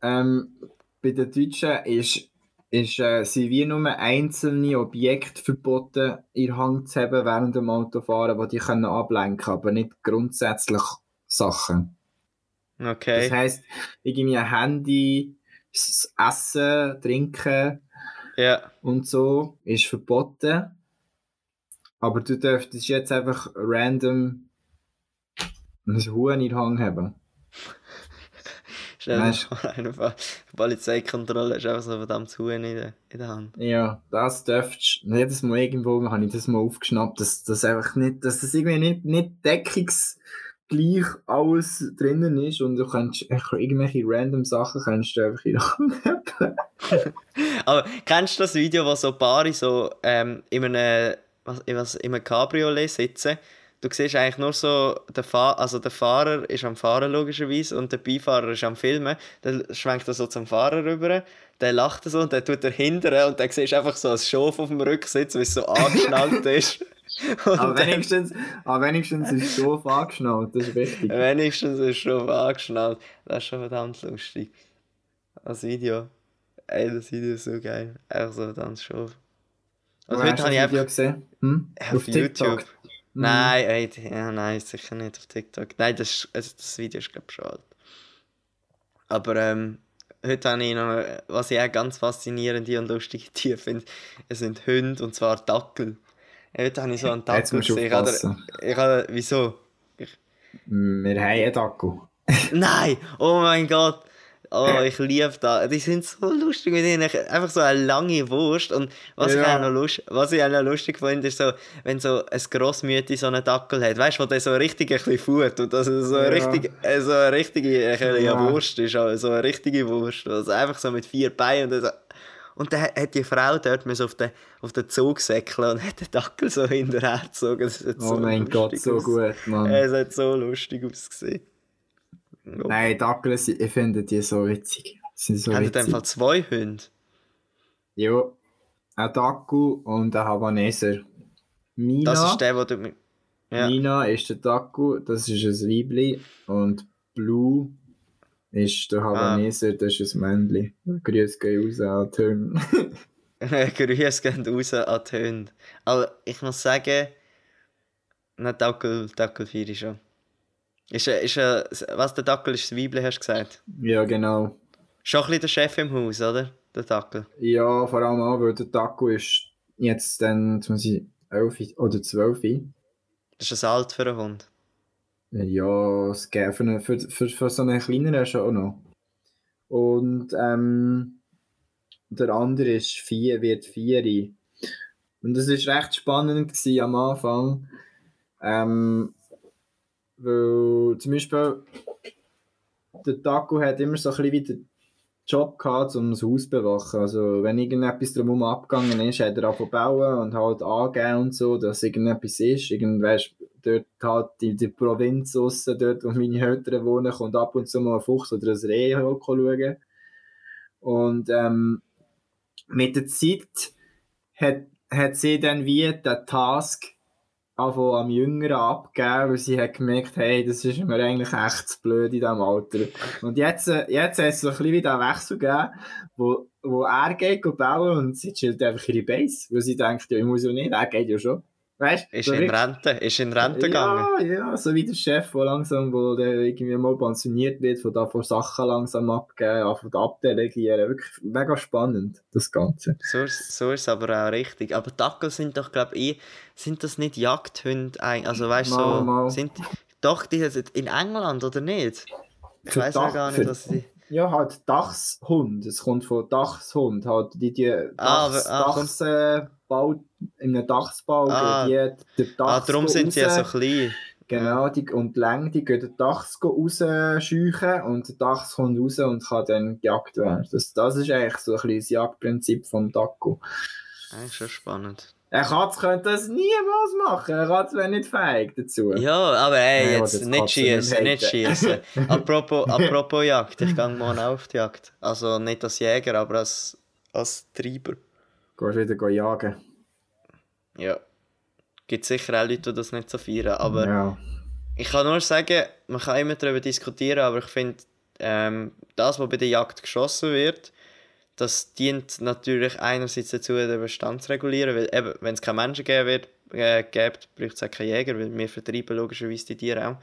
Ähm, bei den Deutschen ist, ist, äh, sind wie nur einzelne Objekte verboten, in Hand zu haben während dem Autofahren, die die können ablenken können, aber nicht grundsätzlich Sachen. Okay. Das heisst, irgendwie ein Handy, Essen, Trinken ja. und so ist verboten. Aber du dürftest jetzt einfach random ein Huhn in Hang haben. Stell dir vor, einfach Polizeikontrolle ist einfach so verdammt Huhn in der, in der Hand. Ja, das dürftest du. Jedes Mal irgendwo habe ich das mal aufgeschnappt, dass das einfach nicht, dass das irgendwie nicht, nicht deckungsgleich alles drinnen ist und du kannst irgendwelche random Sachen kannst du einfach in Aber kennst du das Video, wo so Paare so ähm, in einem, was, in einem Cabriolet sitzen du siehst eigentlich nur so, der, Fahr also der Fahrer ist am Fahren logischerweise und der Beifahrer ist am Filmen. Dann schwenkt er so zum Fahrer rüber, der lacht so und dann tut er hinterher und dann siehst du einfach so ein Schof auf dem Rücksitz, wie es so angeschnallt ist. aber, wenigstens, aber wenigstens ist Schof angeschnallt, das ist wichtig. Wenigstens ist der Schof angeschnallt, das ist schon verdammt lustig. Das Video, ey, das Video ist so geil, einfach so verdammt Schof. Also heute habe ich einfach... gesehen? Hm? Auf, auf YouTube. Nein, ey, ja, nein, sicher nicht auf TikTok. Nein, das, also das Video ist glaube ich schon alt. Aber ähm, heute habe ich noch, was ich auch ganz faszinierende und lustige Tiere finde, es sind Hunde und zwar Dackel. Heute habe ich so einen Dackel gesehen. Ich habe, ich habe, wieso? Ich... Wir haben einen Dackel. Nein! Oh mein Gott! Oh, ich liebe das. Die sind so lustig mit ihnen. Einfach so eine lange Wurst. Und was, ja. ich, auch noch lust, was ich auch noch lustig finde, ist so, wenn so ein Grossmütti so einen Dackel hat. Weißt du, wo der so richtig ein bisschen fuhrt. Und das so, ja. richtig, äh, so eine richtige ein ja. Wurst ist. So eine richtige Wurst. Also einfach so mit vier Beinen. Und, so. und dann hat die Frau dort so auf den, auf den Zug säckeln und hat den Dackel so hinterher gezogen. oh so mein Gott, so gut, Mann. Es hat so lustig ausgesehen. Nein, Douglas, ich finde die so witzig. Sie sind so Haben witzig. einfach zwei Hunde? Ja, ein Daku und ein Havaneser. Mina, das ist der, wo du... Ja. Mina ist der Daku, das ist ein Weibli. Und Blue ist der Havaneser, ah. das ist ein Männchen. Grüße gehen raus an die Hunde. Grüße gehen raus an die Hunde. Aber ich muss sagen, nicht Dackel, Dackel 4 ist schon. Ist, ist, was der Dackel ist, das Weibli, hast du gesagt? Ja, genau. Schon ein bisschen der Chef im Haus, oder? der Taco. Ja, vor allem auch, weil der Taco ist jetzt dann, jetzt muss ich 11 oder 12. Das ist ein Alt für einen Hund. Ja, es geht für, eine, für, für, für so einen kleineren schon noch. Und ähm, der andere ist vier, wird vier. Und das war recht spannend am Anfang. Ähm, weil zum Beispiel der Taco hat immer so ein bisschen wie den Job gehabt, um das Haus zu bewachen. Also wenn irgendetwas drumherum abgegangen ist, hat er angefangen bauen und halt angeben und so, dass irgendetwas ist. Irgend, weißt, dort halt in der Provinz aussen, dort wo meine Eltern wohnen, kommt ab und zu mal ein Fuchs oder ein Reh schauen. Und ähm, mit der Zeit hat, hat sie dann wie den Task anfangen am Jüngeren abgeben, weil sie hat gemerkt, hey, das ist mir eigentlich echt zu blöd in diesem Alter. Und jetzt, äh, jetzt hat es so ein bisschen wieder einen Wechsel gegeben, wo, wo er geht bauen und sie chillt einfach ihre Base, weil sie denkt, ja, ich muss ja nicht, er geht ja schon. Weißt, ist so in Rente, ist in Rente gegangen. Ja, ja, so wie der Chef, der langsam, wo der irgendwie mal pensioniert wird, von da von Sachen langsam abgeben, von abdelegieren. Wirklich mega spannend, das Ganze. So, so ist aber auch richtig. Aber Dackel sind doch, glaube ich, sind das nicht Jagdhunde? Also weißt du, so, sind doch die in England oder nicht? Ich weiß ja gar nicht, dass sie. Ja, halt Dachshund. Es kommt von Dachshund. Halt die, die Dachs, ah, ah, Dachs, Bau, in einem Dachsbau ah, geht der Dachs Ah, darum sind sie ja so klein. Genau, die, und die Länge, die geht den Dachs rausscheuchen und der Dachs kommt raus und kann dann gejagt werden. Das, das ist eigentlich so ein bisschen das Jagdprinzip vom. Das ist schon spannend. Ein Katz könnte das niemals machen. Ein Katz wäre nicht fähig dazu. Ja, aber ey, jetzt, nicht schießen, nicht schießen. apropos, apropos Jagd, ich gehe morgen auf die Jagd. Also nicht als Jäger, aber als, als Treiber. Gehst wieder jagen? Ja. Gibt sicher auch Leute, die das nicht so feiern, aber ja. ich kann nur sagen, man kann immer darüber diskutieren, aber ich finde, ähm, das, was bei der Jagd geschossen wird, das dient natürlich einerseits dazu, den Bestand zu regulieren, weil eben, wenn es keine Menschen geben wird, äh, gibt, braucht es auch keine Jäger, weil wir vertreiben logischerweise die Tiere auch.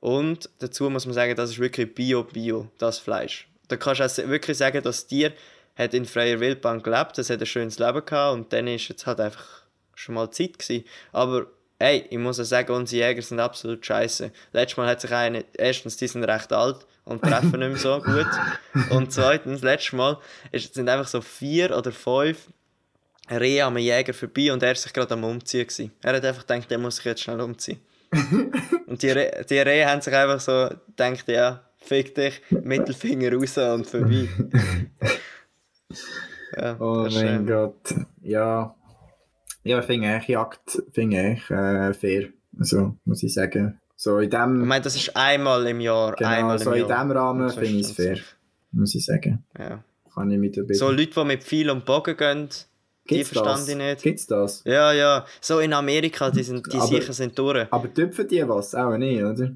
Und dazu muss man sagen, das ist wirklich Bio-Bio, das Fleisch. Da kannst du also wirklich sagen, dass Tier hat in freier Wildbahn gelebt, das hat ein schönes Leben gehabt und dann ist jetzt halt einfach schon mal Zeit gewesen. Aber hey, ich muss auch sagen, unsere Jäger sind absolut scheiße. Letztes Mal hat sich einer, erstens, die sind recht alt und treffen nicht mehr so gut. Und zweitens, letztes Mal ist, sind einfach so vier oder fünf Rehe am Jäger vorbei und er war sich gerade am Umziehen. Gewesen. Er hat einfach gedacht, der muss sich jetzt schnell umziehen. und die, Re die Rehe haben sich einfach so gedacht, ja, fick dich, Mittelfinger raus und vorbei. ja, oh mein Gott. Ja, ja, finde ich Jagd finde ich äh, fair. Also, muss ich sagen. So in dem, ich meine, das ist einmal im Jahr. Genau, einmal so in diesem Rahmen finde ich es fair. Muss ich sagen. Ja. Kann ich mit So Leute, die mit viel und Bogen gehen, die verstand ich nicht. Gibt's das? Ja, ja. So in Amerika, die, sind, die aber, sicher sind durch. Aber tüpfen die was? Auch nicht, oder?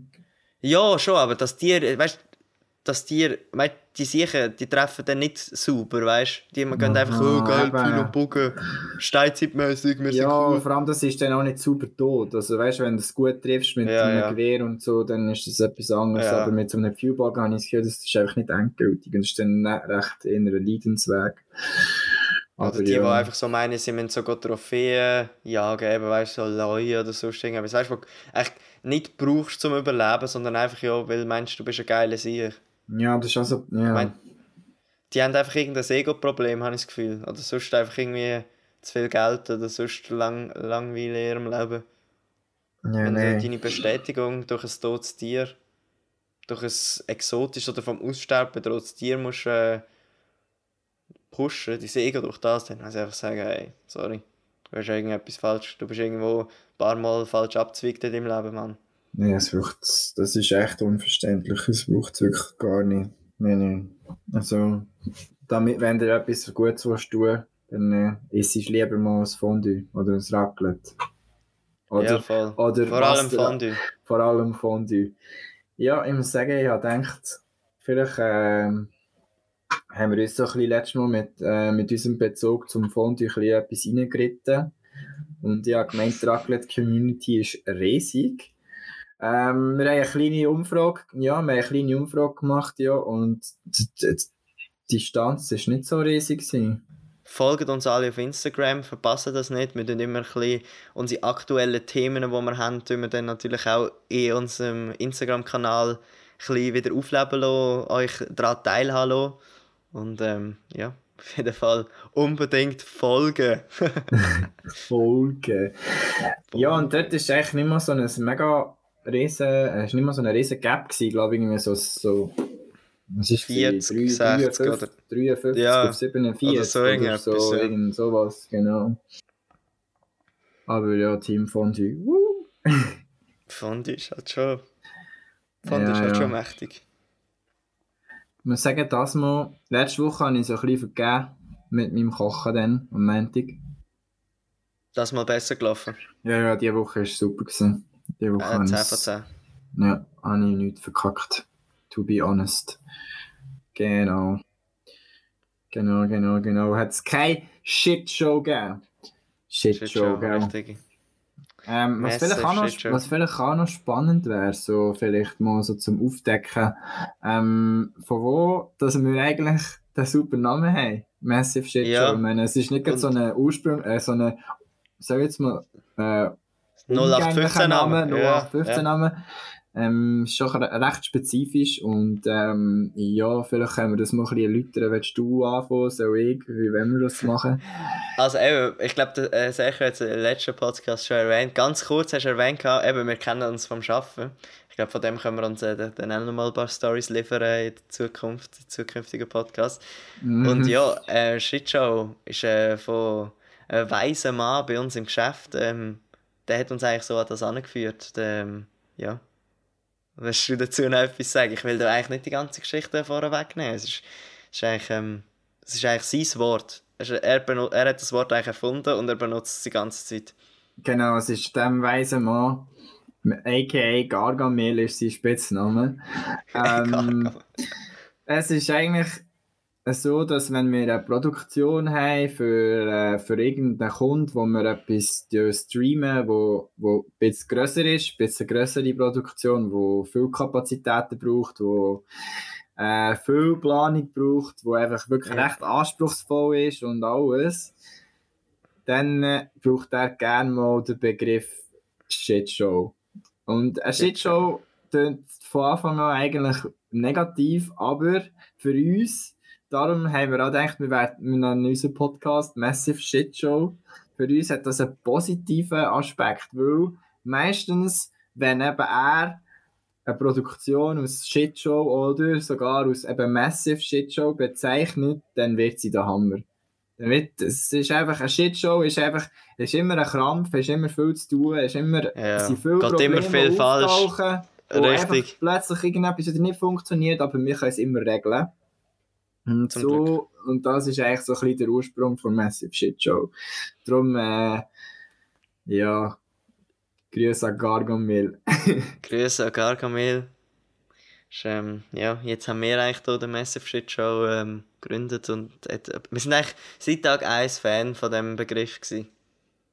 Ja, schon, aber das Tier, weißt du, das Tier, weißt, die sicher, die treffen dann nicht sauber, weißt du? Die man gehen einfach, oh geil, Pfeil und Bogen, steinzeitmäßig, wir Ja, cool. vor allem das ist dann auch nicht sauber tot. Also weißt du, wenn du es gut triffst mit ja, einem ja. Gewehr und so, dann ist das etwas anderes. Ja. Aber mit so einem Viewball habe ich das Gefühl, das ist einfach nicht endgültig. Und das ist dann recht in einem Leidensweg. Oder die, ja. die einfach so meinen, sie müssen sogar Trophäen jagen, eben, weißt du, so Leute oder so irgendwas. Weißt du, nicht brauchst zum Überleben, sondern einfach, ja, weil meinst du, bist ein geiler Sieg. Ja, das ist also. Ja. Ich mein, die haben einfach irgendein Ego-Problem, habe ich das Gefühl. Oder sonst einfach irgendwie zu viel Geld oder sonst lang, Langweile in ihrem Leben. Ja, Wenn nee. du deine Bestätigung durch ein totes Tier, durch ein exotisches oder vom Aussterben bedrohtes Tier musst äh, pushen, dein Ego durch das, dann muss ich einfach sagen, hey, sorry, du hast irgendetwas falsch, du bist irgendwo ein paar Mal falsch abzwickt in deinem Leben, Mann. Nee, es braucht, das ist echt unverständlich. Es braucht es wirklich gar nicht. Nee, nee. Also, damit, wenn du etwas Gutes willst tun dann äh, isst es lieber mal ein Fondue oder ein Raclette. Oder, ja, voll. Oder vor allem Fondue. Vor allem Fondue. Ja, ich muss sagen, ich habe gedacht, vielleicht äh, haben wir uns so ein bisschen letztes Mal mit, äh, mit unserem Bezug zum Fondue ein bisschen etwas reingeritten. Und ich habe gemeint, die Raclette-Community ist riesig. Ähm, wir haben eine kleine Umfrage, ja, wir haben eine kleine Umfrage gemacht, ja, und die Distanz ist nicht so riesig gewesen. Folgt uns alle auf Instagram, verpassen das nicht. Wir tun immer ein bisschen unsere aktuellen Themen, die wir haben, tun wir dann natürlich auch in unserem Instagram-Kanal wieder aufleben lassen, euch daran teilhaben lassen. Und ähm, ja, auf jeden Fall unbedingt folgen. folgen. Ja, und dort ist eigentlich nicht mehr so ein mega riesen, es ist nicht mehr so eine riesen Gap gewesen, glaube ich, irgendwie so, so was ist 40, 3, 60 oder 53 ja, auf 47 oder so, oder so ja. irgend sowas, genau. Aber ja, Team Fondue. Woo! Fondue ist halt schon, Fondue ja, ist halt ja. schon mächtig. Ich muss sagen, das mal, letzte Woche habe ich so ein bisschen vergeben mit meinem Kochen dann, am Montag. Das mal besser gelaufen? Ja, ja, diese Woche war super. Gewesen. Die Woche äh, 10 von 10. Ja, habe ich nichts verkackt. To be honest. Genau. Genau, genau, genau. Hat es keine Shitshow gegeben? Shitshow, Shitshow gell? Richtig. Ähm, was, vielleicht auch noch, was vielleicht auch noch spannend wäre, so vielleicht mal so zum Aufdecken, ähm, von wo dass wir eigentlich den super Namen haben. Massive Shit ja. Show. Ich meine, es ist nicht so eine Ursprung, äh, so eine, sag jetzt mal, äh, 0815 Name. 0815 ja, Name. Ähm, ist schon recht spezifisch und ähm, ja, vielleicht können wir das mal ein bisschen erläutern. Willst du anfangen, soll ich? Wie wollen wir das machen? Also eben, ich glaube, äh, Sergio hat es im letzten Podcast schon erwähnt. Ganz kurz hast du erwähnt, eben, wir kennen uns vom Arbeiten. Ich glaube, von dem können wir uns äh, dann auch noch mal ein paar Stories liefern in der Zukunft, in zukünftigen Podcasts. Mhm. Und ja, äh, Shitshow ist äh, von einem weisen Mann bei uns im Geschäft. Ähm, der hat uns eigentlich so an das angeführt. Ähm, ja. Willst du dazu noch etwas sagen? Ich will da eigentlich nicht die ganze Geschichte vorher wegnehmen. Es ist, ist eigentlich, ähm, es ist eigentlich sein Wort. Er, er hat das Wort eigentlich erfunden und er benutzt es die ganze Zeit. Genau, es ist dem weisen Mann, a.k.a. Gargamel ist sein Spitzname. Ähm, es ist eigentlich so, dass wenn wir eine Produktion haben für, äh, für irgendeinen Kunden, wo wir etwas streamen, wo, wo ein bisschen grösser ist, ein bisschen grössere Produktion, wo viel Kapazitäten braucht, wo äh, viel Planung braucht, wo einfach wirklich ja. recht anspruchsvoll ist und alles, dann äh, braucht er gerne mal den Begriff Shitshow. Und eine Shitshow klingt von Anfang an eigentlich negativ, aber für uns darum haben wir auch gedacht, wir werden in unserem Podcast Massive Shit Show. Für uns hat das einen positiven Aspekt, weil meistens, wenn eben er eine Produktion aus Shit Show oder sogar aus eben Massive Shit Show bezeichnet, dann wird sie der Hammer. Dann wird, es ist einfach, eine Shitshow ist einfach, ist immer ein Krampf, ist immer viel zu tun, ist immer, ja, sind viele Geht Probleme immer viel falsch. Richtig. plötzlich irgendetwas wieder nicht funktioniert, aber wir können es immer regeln. Und, so, und das ist eigentlich so ein bisschen der Ursprung von Massive Shit Show. Darum, äh, ja, Grüße an Gargamel. Grüße an Gargamel. Ähm, ja, jetzt haben wir eigentlich hier den Massive Shit Show ähm, gegründet und äh, wir sind eigentlich seit Tag 1 Fan von dem Begriff gewesen.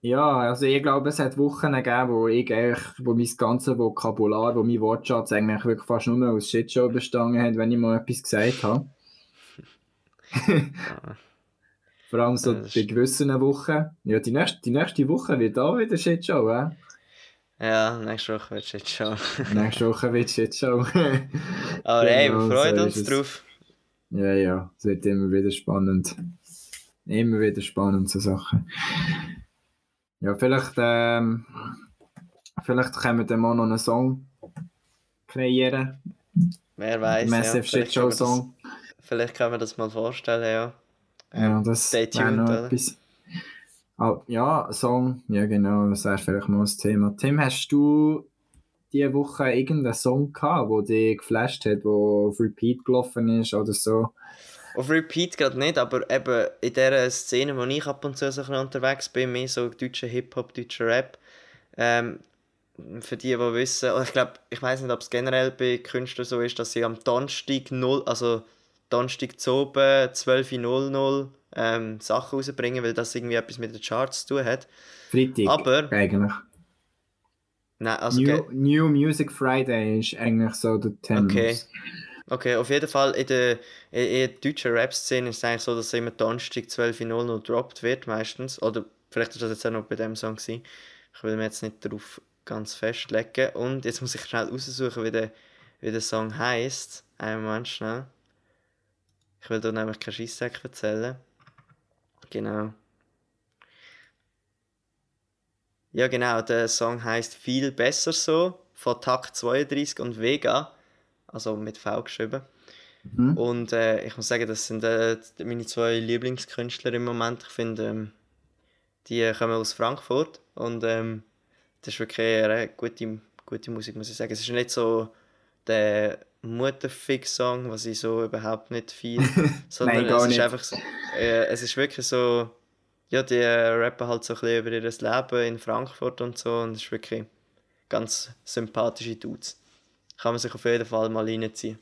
Ja, also ich glaube, es hat Wochen gegeben, wo ich eigentlich, wo mein ganzes Vokabular, wo mein Wortschatz eigentlich wirklich fast nur aus Shitshow bestanden hat, wenn ich mal etwas gesagt habe. Vor allem so bei gewissen Wochen. Ja, die nächste, die nächste Woche wird auch wieder Shitshow, äh? Ja, nächste Woche wird Shitshow. nächste Woche wird Shitshow. Aber genau, hey, wir freuen so uns drauf. Ja, ja, es wird immer wieder spannend. Immer wieder spannend, so Sachen. Ja, vielleicht, ähm, vielleicht können wir dann mal noch einen Song kreieren. Wer weiß. Massive ja, Shitshow Song. Vielleicht können wir das mal vorstellen, ja. Ja, das Stay tuned, noch etwas. Oh, ja, Song, ja genau, das wäre vielleicht mal das Thema. Tim, hast du diese Woche irgendeinen Song gehabt, der dich geflasht hat, der auf Repeat gelaufen ist oder so? Auf Repeat gerade nicht, aber eben in der Szene, wo ich ab und zu so unterwegs bin, mehr so deutscher Hip-Hop, deutscher Rap, ähm, für die, die wissen, ich glaube, ich weiß nicht, ob es generell bei Künstlern so ist, dass sie am Donnerstag 0, also Donnerstag zu oben 12.00 ähm, Sachen rausbringen, weil das irgendwie etwas mit den Charts zu tun hat. Freitag Aber, eigentlich. Nein, also New, New Music Friday ist eigentlich so der Terminus. Okay. Okay, auf jeden Fall in der, in, der deutschen Rap-Szene ist es eigentlich so, dass immer Donnerstag 12.00 gedroppt wird meistens. Oder vielleicht ist das jetzt auch noch bei dem Song gewesen. Ich will mir jetzt nicht darauf ganz festlegen. Und jetzt muss ich schnell raussuchen, wie der, wie der Song heisst. Einen Moment schnell. Ich will da nämlich keinen Scheisssack erzählen. Genau. Ja, genau, der Song heißt Viel besser so von Takt 32 und Vega, also mit V geschrieben. Mhm. Und äh, ich muss sagen, das sind äh, meine zwei Lieblingskünstler im Moment. Ich finde, ähm, die kommen aus Frankfurt und ähm, das ist wirklich eine gute, gute Musik, muss ich sagen. Es ist nicht so der Mutterfix-Song, was ich so überhaupt nicht viel, sondern Nein, es ist nicht. einfach so, äh, es ist wirklich so, ja, die rappen halt so ein bisschen über ihr Leben in Frankfurt und so und es ist wirklich ganz sympathische Dudes. Kann man sich auf jeden Fall mal reinziehen.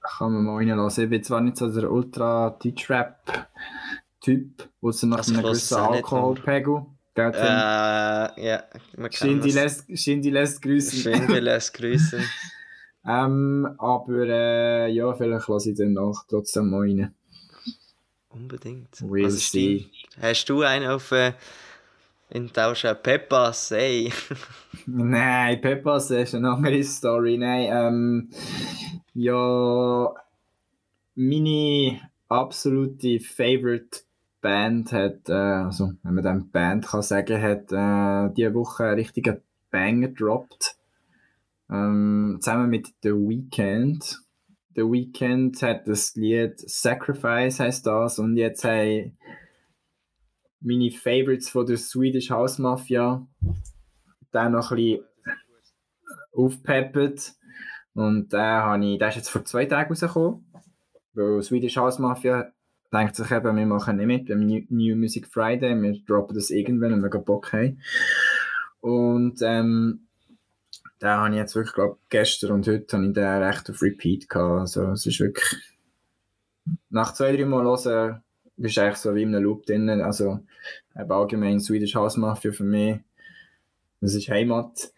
Kann man mal reinlassen. Ich bin zwar nicht so der Ultra-Deutsch-Rap-Typ, außer nach einem gewissen Alkoholpegel. Äh, ja, man kann lässt, Shindy lässt grüßen. Shindy lässt grüßen. ähm, aber äh, ja, vielleicht lasse ich dann noch trotzdem mal rein. Unbedingt. We'll also see. Hast du einen auf äh, in Tauschen Peppa Say? Nein, Peppa Say ist eine andere Story. Nein, ähm, ja, meine absolute Favorite Band hat, äh, also wenn man dann Band kann sagen, hat äh, diese Woche einen richtigen Banger gedroppt. Ähm, zusammen mit The Weeknd. The Weeknd hat das Lied Sacrifice heißt das und jetzt haben meine Favorites von der Swedish House Mafia dann noch ein bisschen aufgepeppt und der, habe ich, der ist jetzt vor zwei Tagen rausgekommen, weil Swedish House Mafia denkt sich eben, wir machen nicht mit beim New Music Friday, wir droppen das irgendwann, wenn wir Bock haben. Und ähm, den habe ich jetzt wirklich, glaube gestern und heute habe ich den recht auf Repeat gehabt. Also es ist wirklich, nach zwei, drei Mal hören, bist du eigentlich so wie in einem Loop drin. Also allgemein Swedish House Mafia für mich, das ist Heimat.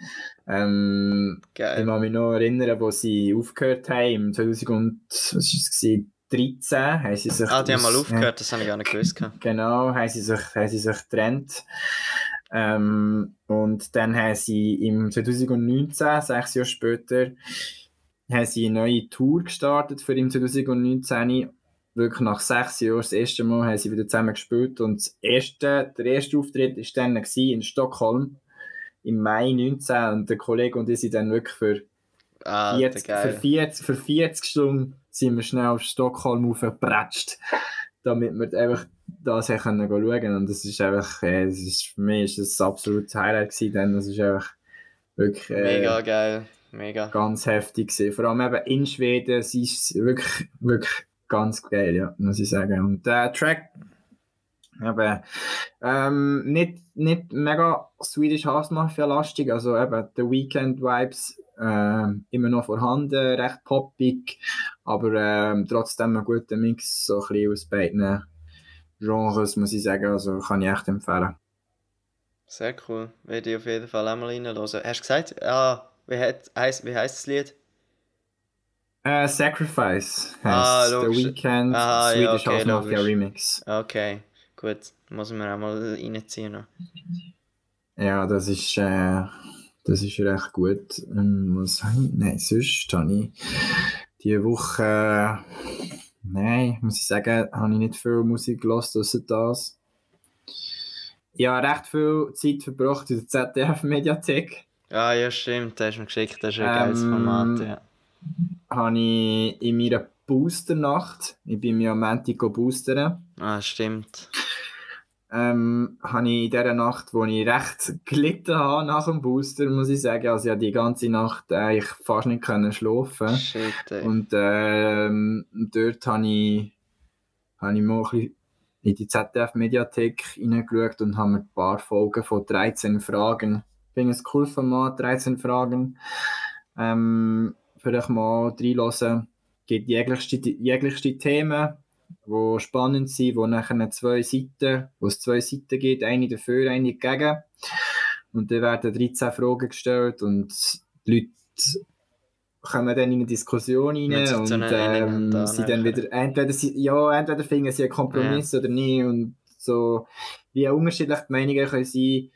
Ähm, Geil. Ich kann mich noch erinnern, wo sie aufgehört haben, im 2000 was ist es 13 haben sie sich... Ah, die haben mal aufgehört, das habe ich gar nicht gewusst. Genau, haben sie sich, haben sie sich getrennt. Ähm, und dann haben sie im 2019, sechs Jahre später, haben sie eine neue Tour gestartet für im 2019. Wirklich nach sechs Jahren, das erste Mal, haben sie wieder zusammen gespielt. Und das erste, der erste Auftritt war dann in Stockholm im Mai 19. Und der Kollege und ich sind dann wirklich für, ah, 40, für, 40, für 40 Stunden sind wir schnell auf Stockholm aufgepratscht, damit wir einfach das können schauen Und das ist einfach, äh, das ist, für mich ist das ein absolutes Highlight gewesen, denn das ist einfach wirklich... Äh, Mega geil, mega. Ganz heftig gewesen. Vor allem eben in Schweden, es ist wirklich, wirklich ganz geil, ja, muss ich sagen. Und der Track, eben, ähm, nicht, nicht mega Swedish House Mafia lastig, also eben The Weekend Vibes äh, immer noch vorhanden, recht poppig, aber äh, trotzdem ein guter Mix, so ein bisschen aus beiden Genres, muss ich sagen. Also kann ich echt empfehlen. Sehr cool. Werde ich auf jeden Fall einmal reinhören. Hast du gesagt, ah, wie, hat, heisst, wie heißt das Lied? Uh, Sacrifice ah, The Weekend ah, Swedish ja, okay, House Mafia Remix. Okay, gut. Muss man auch mal reinziehen. Noch. Ja, das ist, äh, das ist recht gut. Ähm, was Nein, sonst habe ich diese Woche. Äh, Nein, muss ich sagen, habe ich nicht viel Musik gehört, außer das. Ich habe recht viel Zeit verbracht in der ZDF-Mediathek. Ah, ja, stimmt, das hast du mir geschickt, das ist ein ähm, geiles Format, ja. Habe ich in meiner Booster-Nacht, ich bin mir am Montag boostern. Ah, stimmt ähm, habe ich in dieser Nacht, wo ich recht gelitten habe nach dem Booster, muss ich sagen, also habe die ganze Nacht eigentlich fast nicht können schlafen. Shit, Und ähm, dort habe ich, habe ich mal ein bisschen in die ZDF-Mediathek hineingeschaut und habe mir ein paar Folgen von 13 Fragen, ich finde es ein cooles Format, 13 Fragen, ähm, vielleicht mal reinlassen. Es gibt jeglichste, jeglichste Themen, die spannend sind, wo nachher zwei Seiten, wo es zwei Seiten gibt, eine dafür, eine dagegen. Und dann werden 13 Fragen gestellt und die Leute kommen dann in eine Diskussion rein und ähm, dann sie dann wieder, entweder, sie, ja, entweder finden sie einen Kompromiss ja. oder nicht und so, wie unterschiedlich die Meinungen können sein,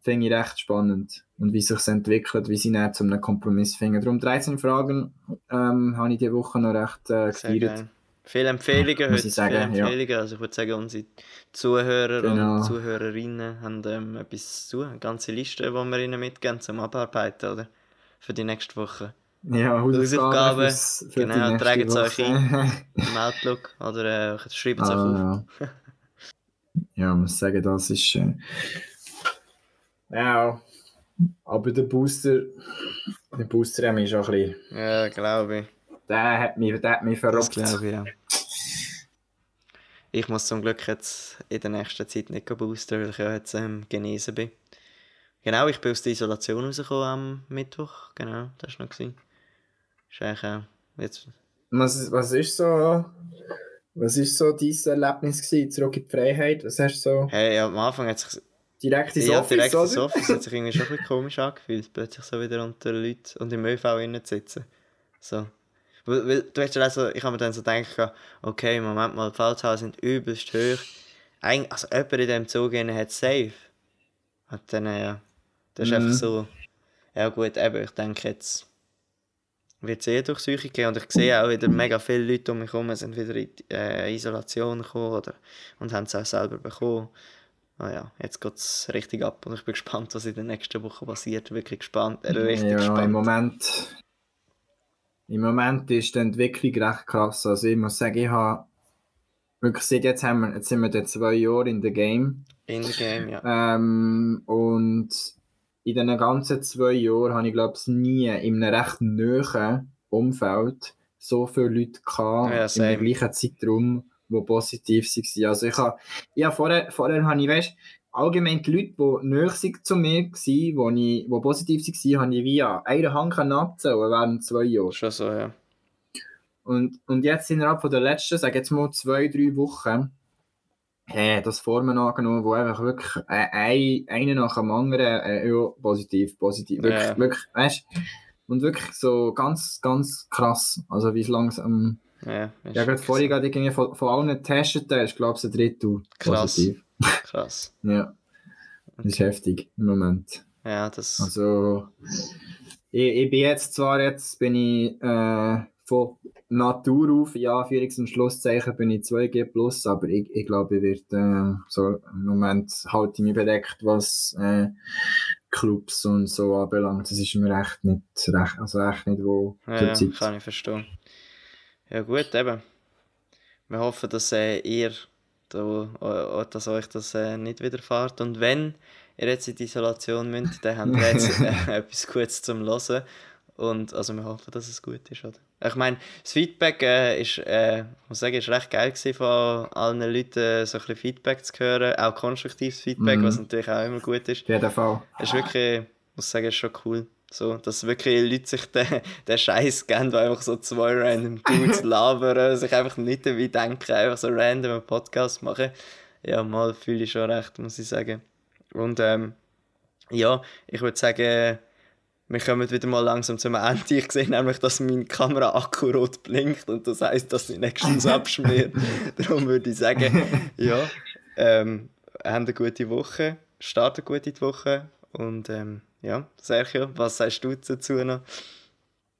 finde ich recht spannend und wie sich entwickelt, wie sie dann zu einem Kompromiss finden. Darum 13 Fragen ähm, habe ich diese Woche noch recht äh, gefeiert. Viele Empfehlungen ja, heute. Ich sagen, viele Empfehlungen. Ja. Also ich würde sagen, unsere Zuhörer genau. und Zuhörerinnen haben ähm, etwas zu Eine ganze Liste, die wir ihnen mitgeben zum Abarbeiten, oder? Für die nächste Woche. Ja, Hausaufgaben. Genau, tragen es euch ein im Outlook oder äh, schreibt es ah, euch auf. Ja. ja, ich muss sagen, das ist... Äh, ja, aber der Booster... Der Booster mich schon ein bisschen... Ja, glaube ich. Der hat mich, der hat mich verrückt. Das glaube ich, ja. Ich muss zum Glück jetzt in der nächsten Zeit nicht boostern, weil ich ja jetzt ähm, genesen bin. Genau, ich bin aus der Isolation rausgekommen am Mittwoch. Genau, das war noch. Gewesen. Ist eigentlich, äh, jetzt... was, was ist so... Was ist so dein Erlebnis gewesen, zurück in die Freiheit? Was hast du so... Hey, am Anfang hat sich... Direkt ins ja, Office, direkt ins Office hat sich irgendwie schon ein bisschen komisch angefühlt, plötzlich so wieder unter Leuten und im ÖV zu sitzen. So. Weil, weil, du hast also, ich habe mir dann so gedacht, okay, Moment mal, die Fallzahlen sind übelst hoch. Eig also jemand in diesem Zug hat safe. Und dann, ja, das ist mhm. einfach so, ja gut, eben, ich denke jetzt wird es eh Psyche gehen und ich sehe auch wieder mega viele Leute um mich herum sind wieder in äh, Isolation gekommen oder, und haben es auch selber bekommen. Ah ja, jetzt geht es richtig ab und ich bin gespannt, was in der nächsten Woche passiert. Wirklich gespannt, äh, richtig ja, gespannt. Im Moment im Moment ist die Entwicklung recht krass. Also ich muss sagen, ich habe wirklich seit jetzt, haben wir, jetzt sind wir dann zwei Jahre in der Game. In der Game, ja. Ähm, und in diesen ganzen zwei Jahren habe ich, glaube ich, nie in einem recht nahen Umfeld so viele Leute gehabt, ja, im gleichen Zeitraum, die positiv waren. Also ich habe, ja, vorher, vorher habe ich, weißt, allgemein die Leute, die näher zu mir waren, die, die positiv waren, habe ich via eine Hand abzählen während zwei Jahren. Schon so, ja. Und, und jetzt innerhalb von der letzten, sage jetzt mal zwei, drei Wochen, äh, das Formen angenommen, wo einfach wirklich äh, ein, einer nach dem anderen äh, ja, positiv, positiv. Wirklich, ja. wirklich, weißt Und wirklich so ganz, ganz krass. Also wie es langsam. Ja, ja gerade vorhin gerade von, von allen getestet, ist glaube ich ein Drittel positiv. Krass. ja. Das ist heftig im Moment. Ja, das. Also, ich, ich bin jetzt zwar jetzt, bin ich äh, von Natur auf, ja, Führungs- und Schlusszeichen bin ich 2G plus, aber ich, ich glaube, ich werde äh, so im Moment halte ich mich bedeckt, was äh, Clubs und so anbelangt. Das ist mir echt nicht, recht, also echt nicht wo ja, kann ich verstehen. Ja gut, eben. Wir hoffen, dass äh, ihr da, dass euch das äh, nicht widerfährt. Und wenn ihr jetzt in die Isolation müsst, dann habt ihr jetzt äh, etwas Gutes zum Hören. Und also wir hoffen, dass es gut ist, oder? Ich meine, das Feedback äh, ist, äh, muss sagen, ist recht geil gewesen, von allen Leuten so ein bisschen Feedback zu hören, auch konstruktives Feedback, mhm. was natürlich auch immer gut ist. Ja, der Fall. Ist wirklich, ich muss sagen, ist schon cool. So, dass wirklich Leute sich den, den Scheiß geben, die einfach so zwei random Dudes labern, sich einfach nicht dabei denken, einfach so random einen Podcast machen. Ja, mal fühle ich schon recht, muss ich sagen. Und ähm, ja, ich würde sagen, wir kommen wieder mal langsam zum Ende. Ich sehe nämlich, dass meine Kamera Akku rot blinkt und das heisst, dass sie nächstens abschmiert. Darum würde ich sagen, ja, ähm, haben eine gute Woche, starten eine gute Woche und ähm, ja, Sergio, was sagst du dazu noch?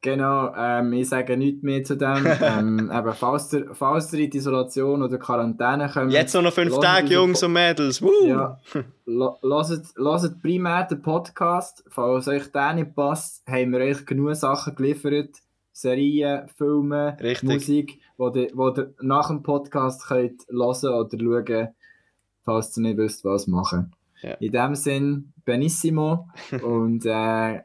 Genau, ähm, ich sage nichts mehr zu dem. ähm, eben, falls, ihr, falls ihr in die Isolation oder Quarantäne kommt... Jetzt noch fünf Tage, Jungs und Mädels. Woo! Ja, lasst primär den Podcast. Falls euch der nicht passt, haben wir euch genug Sachen geliefert. Serien, Filme, Richtig. Musik, die ihr, wo ihr nach dem Podcast könnt hören oder schauen, falls ihr nicht wisst, was machen. Ja. In dem Sinn, benissimo und äh,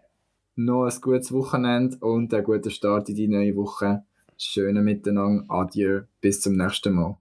noch ein gutes Wochenende und einen guten Start in die neue Woche. Schöne Miteinander. Adieu. Bis zum nächsten Mal.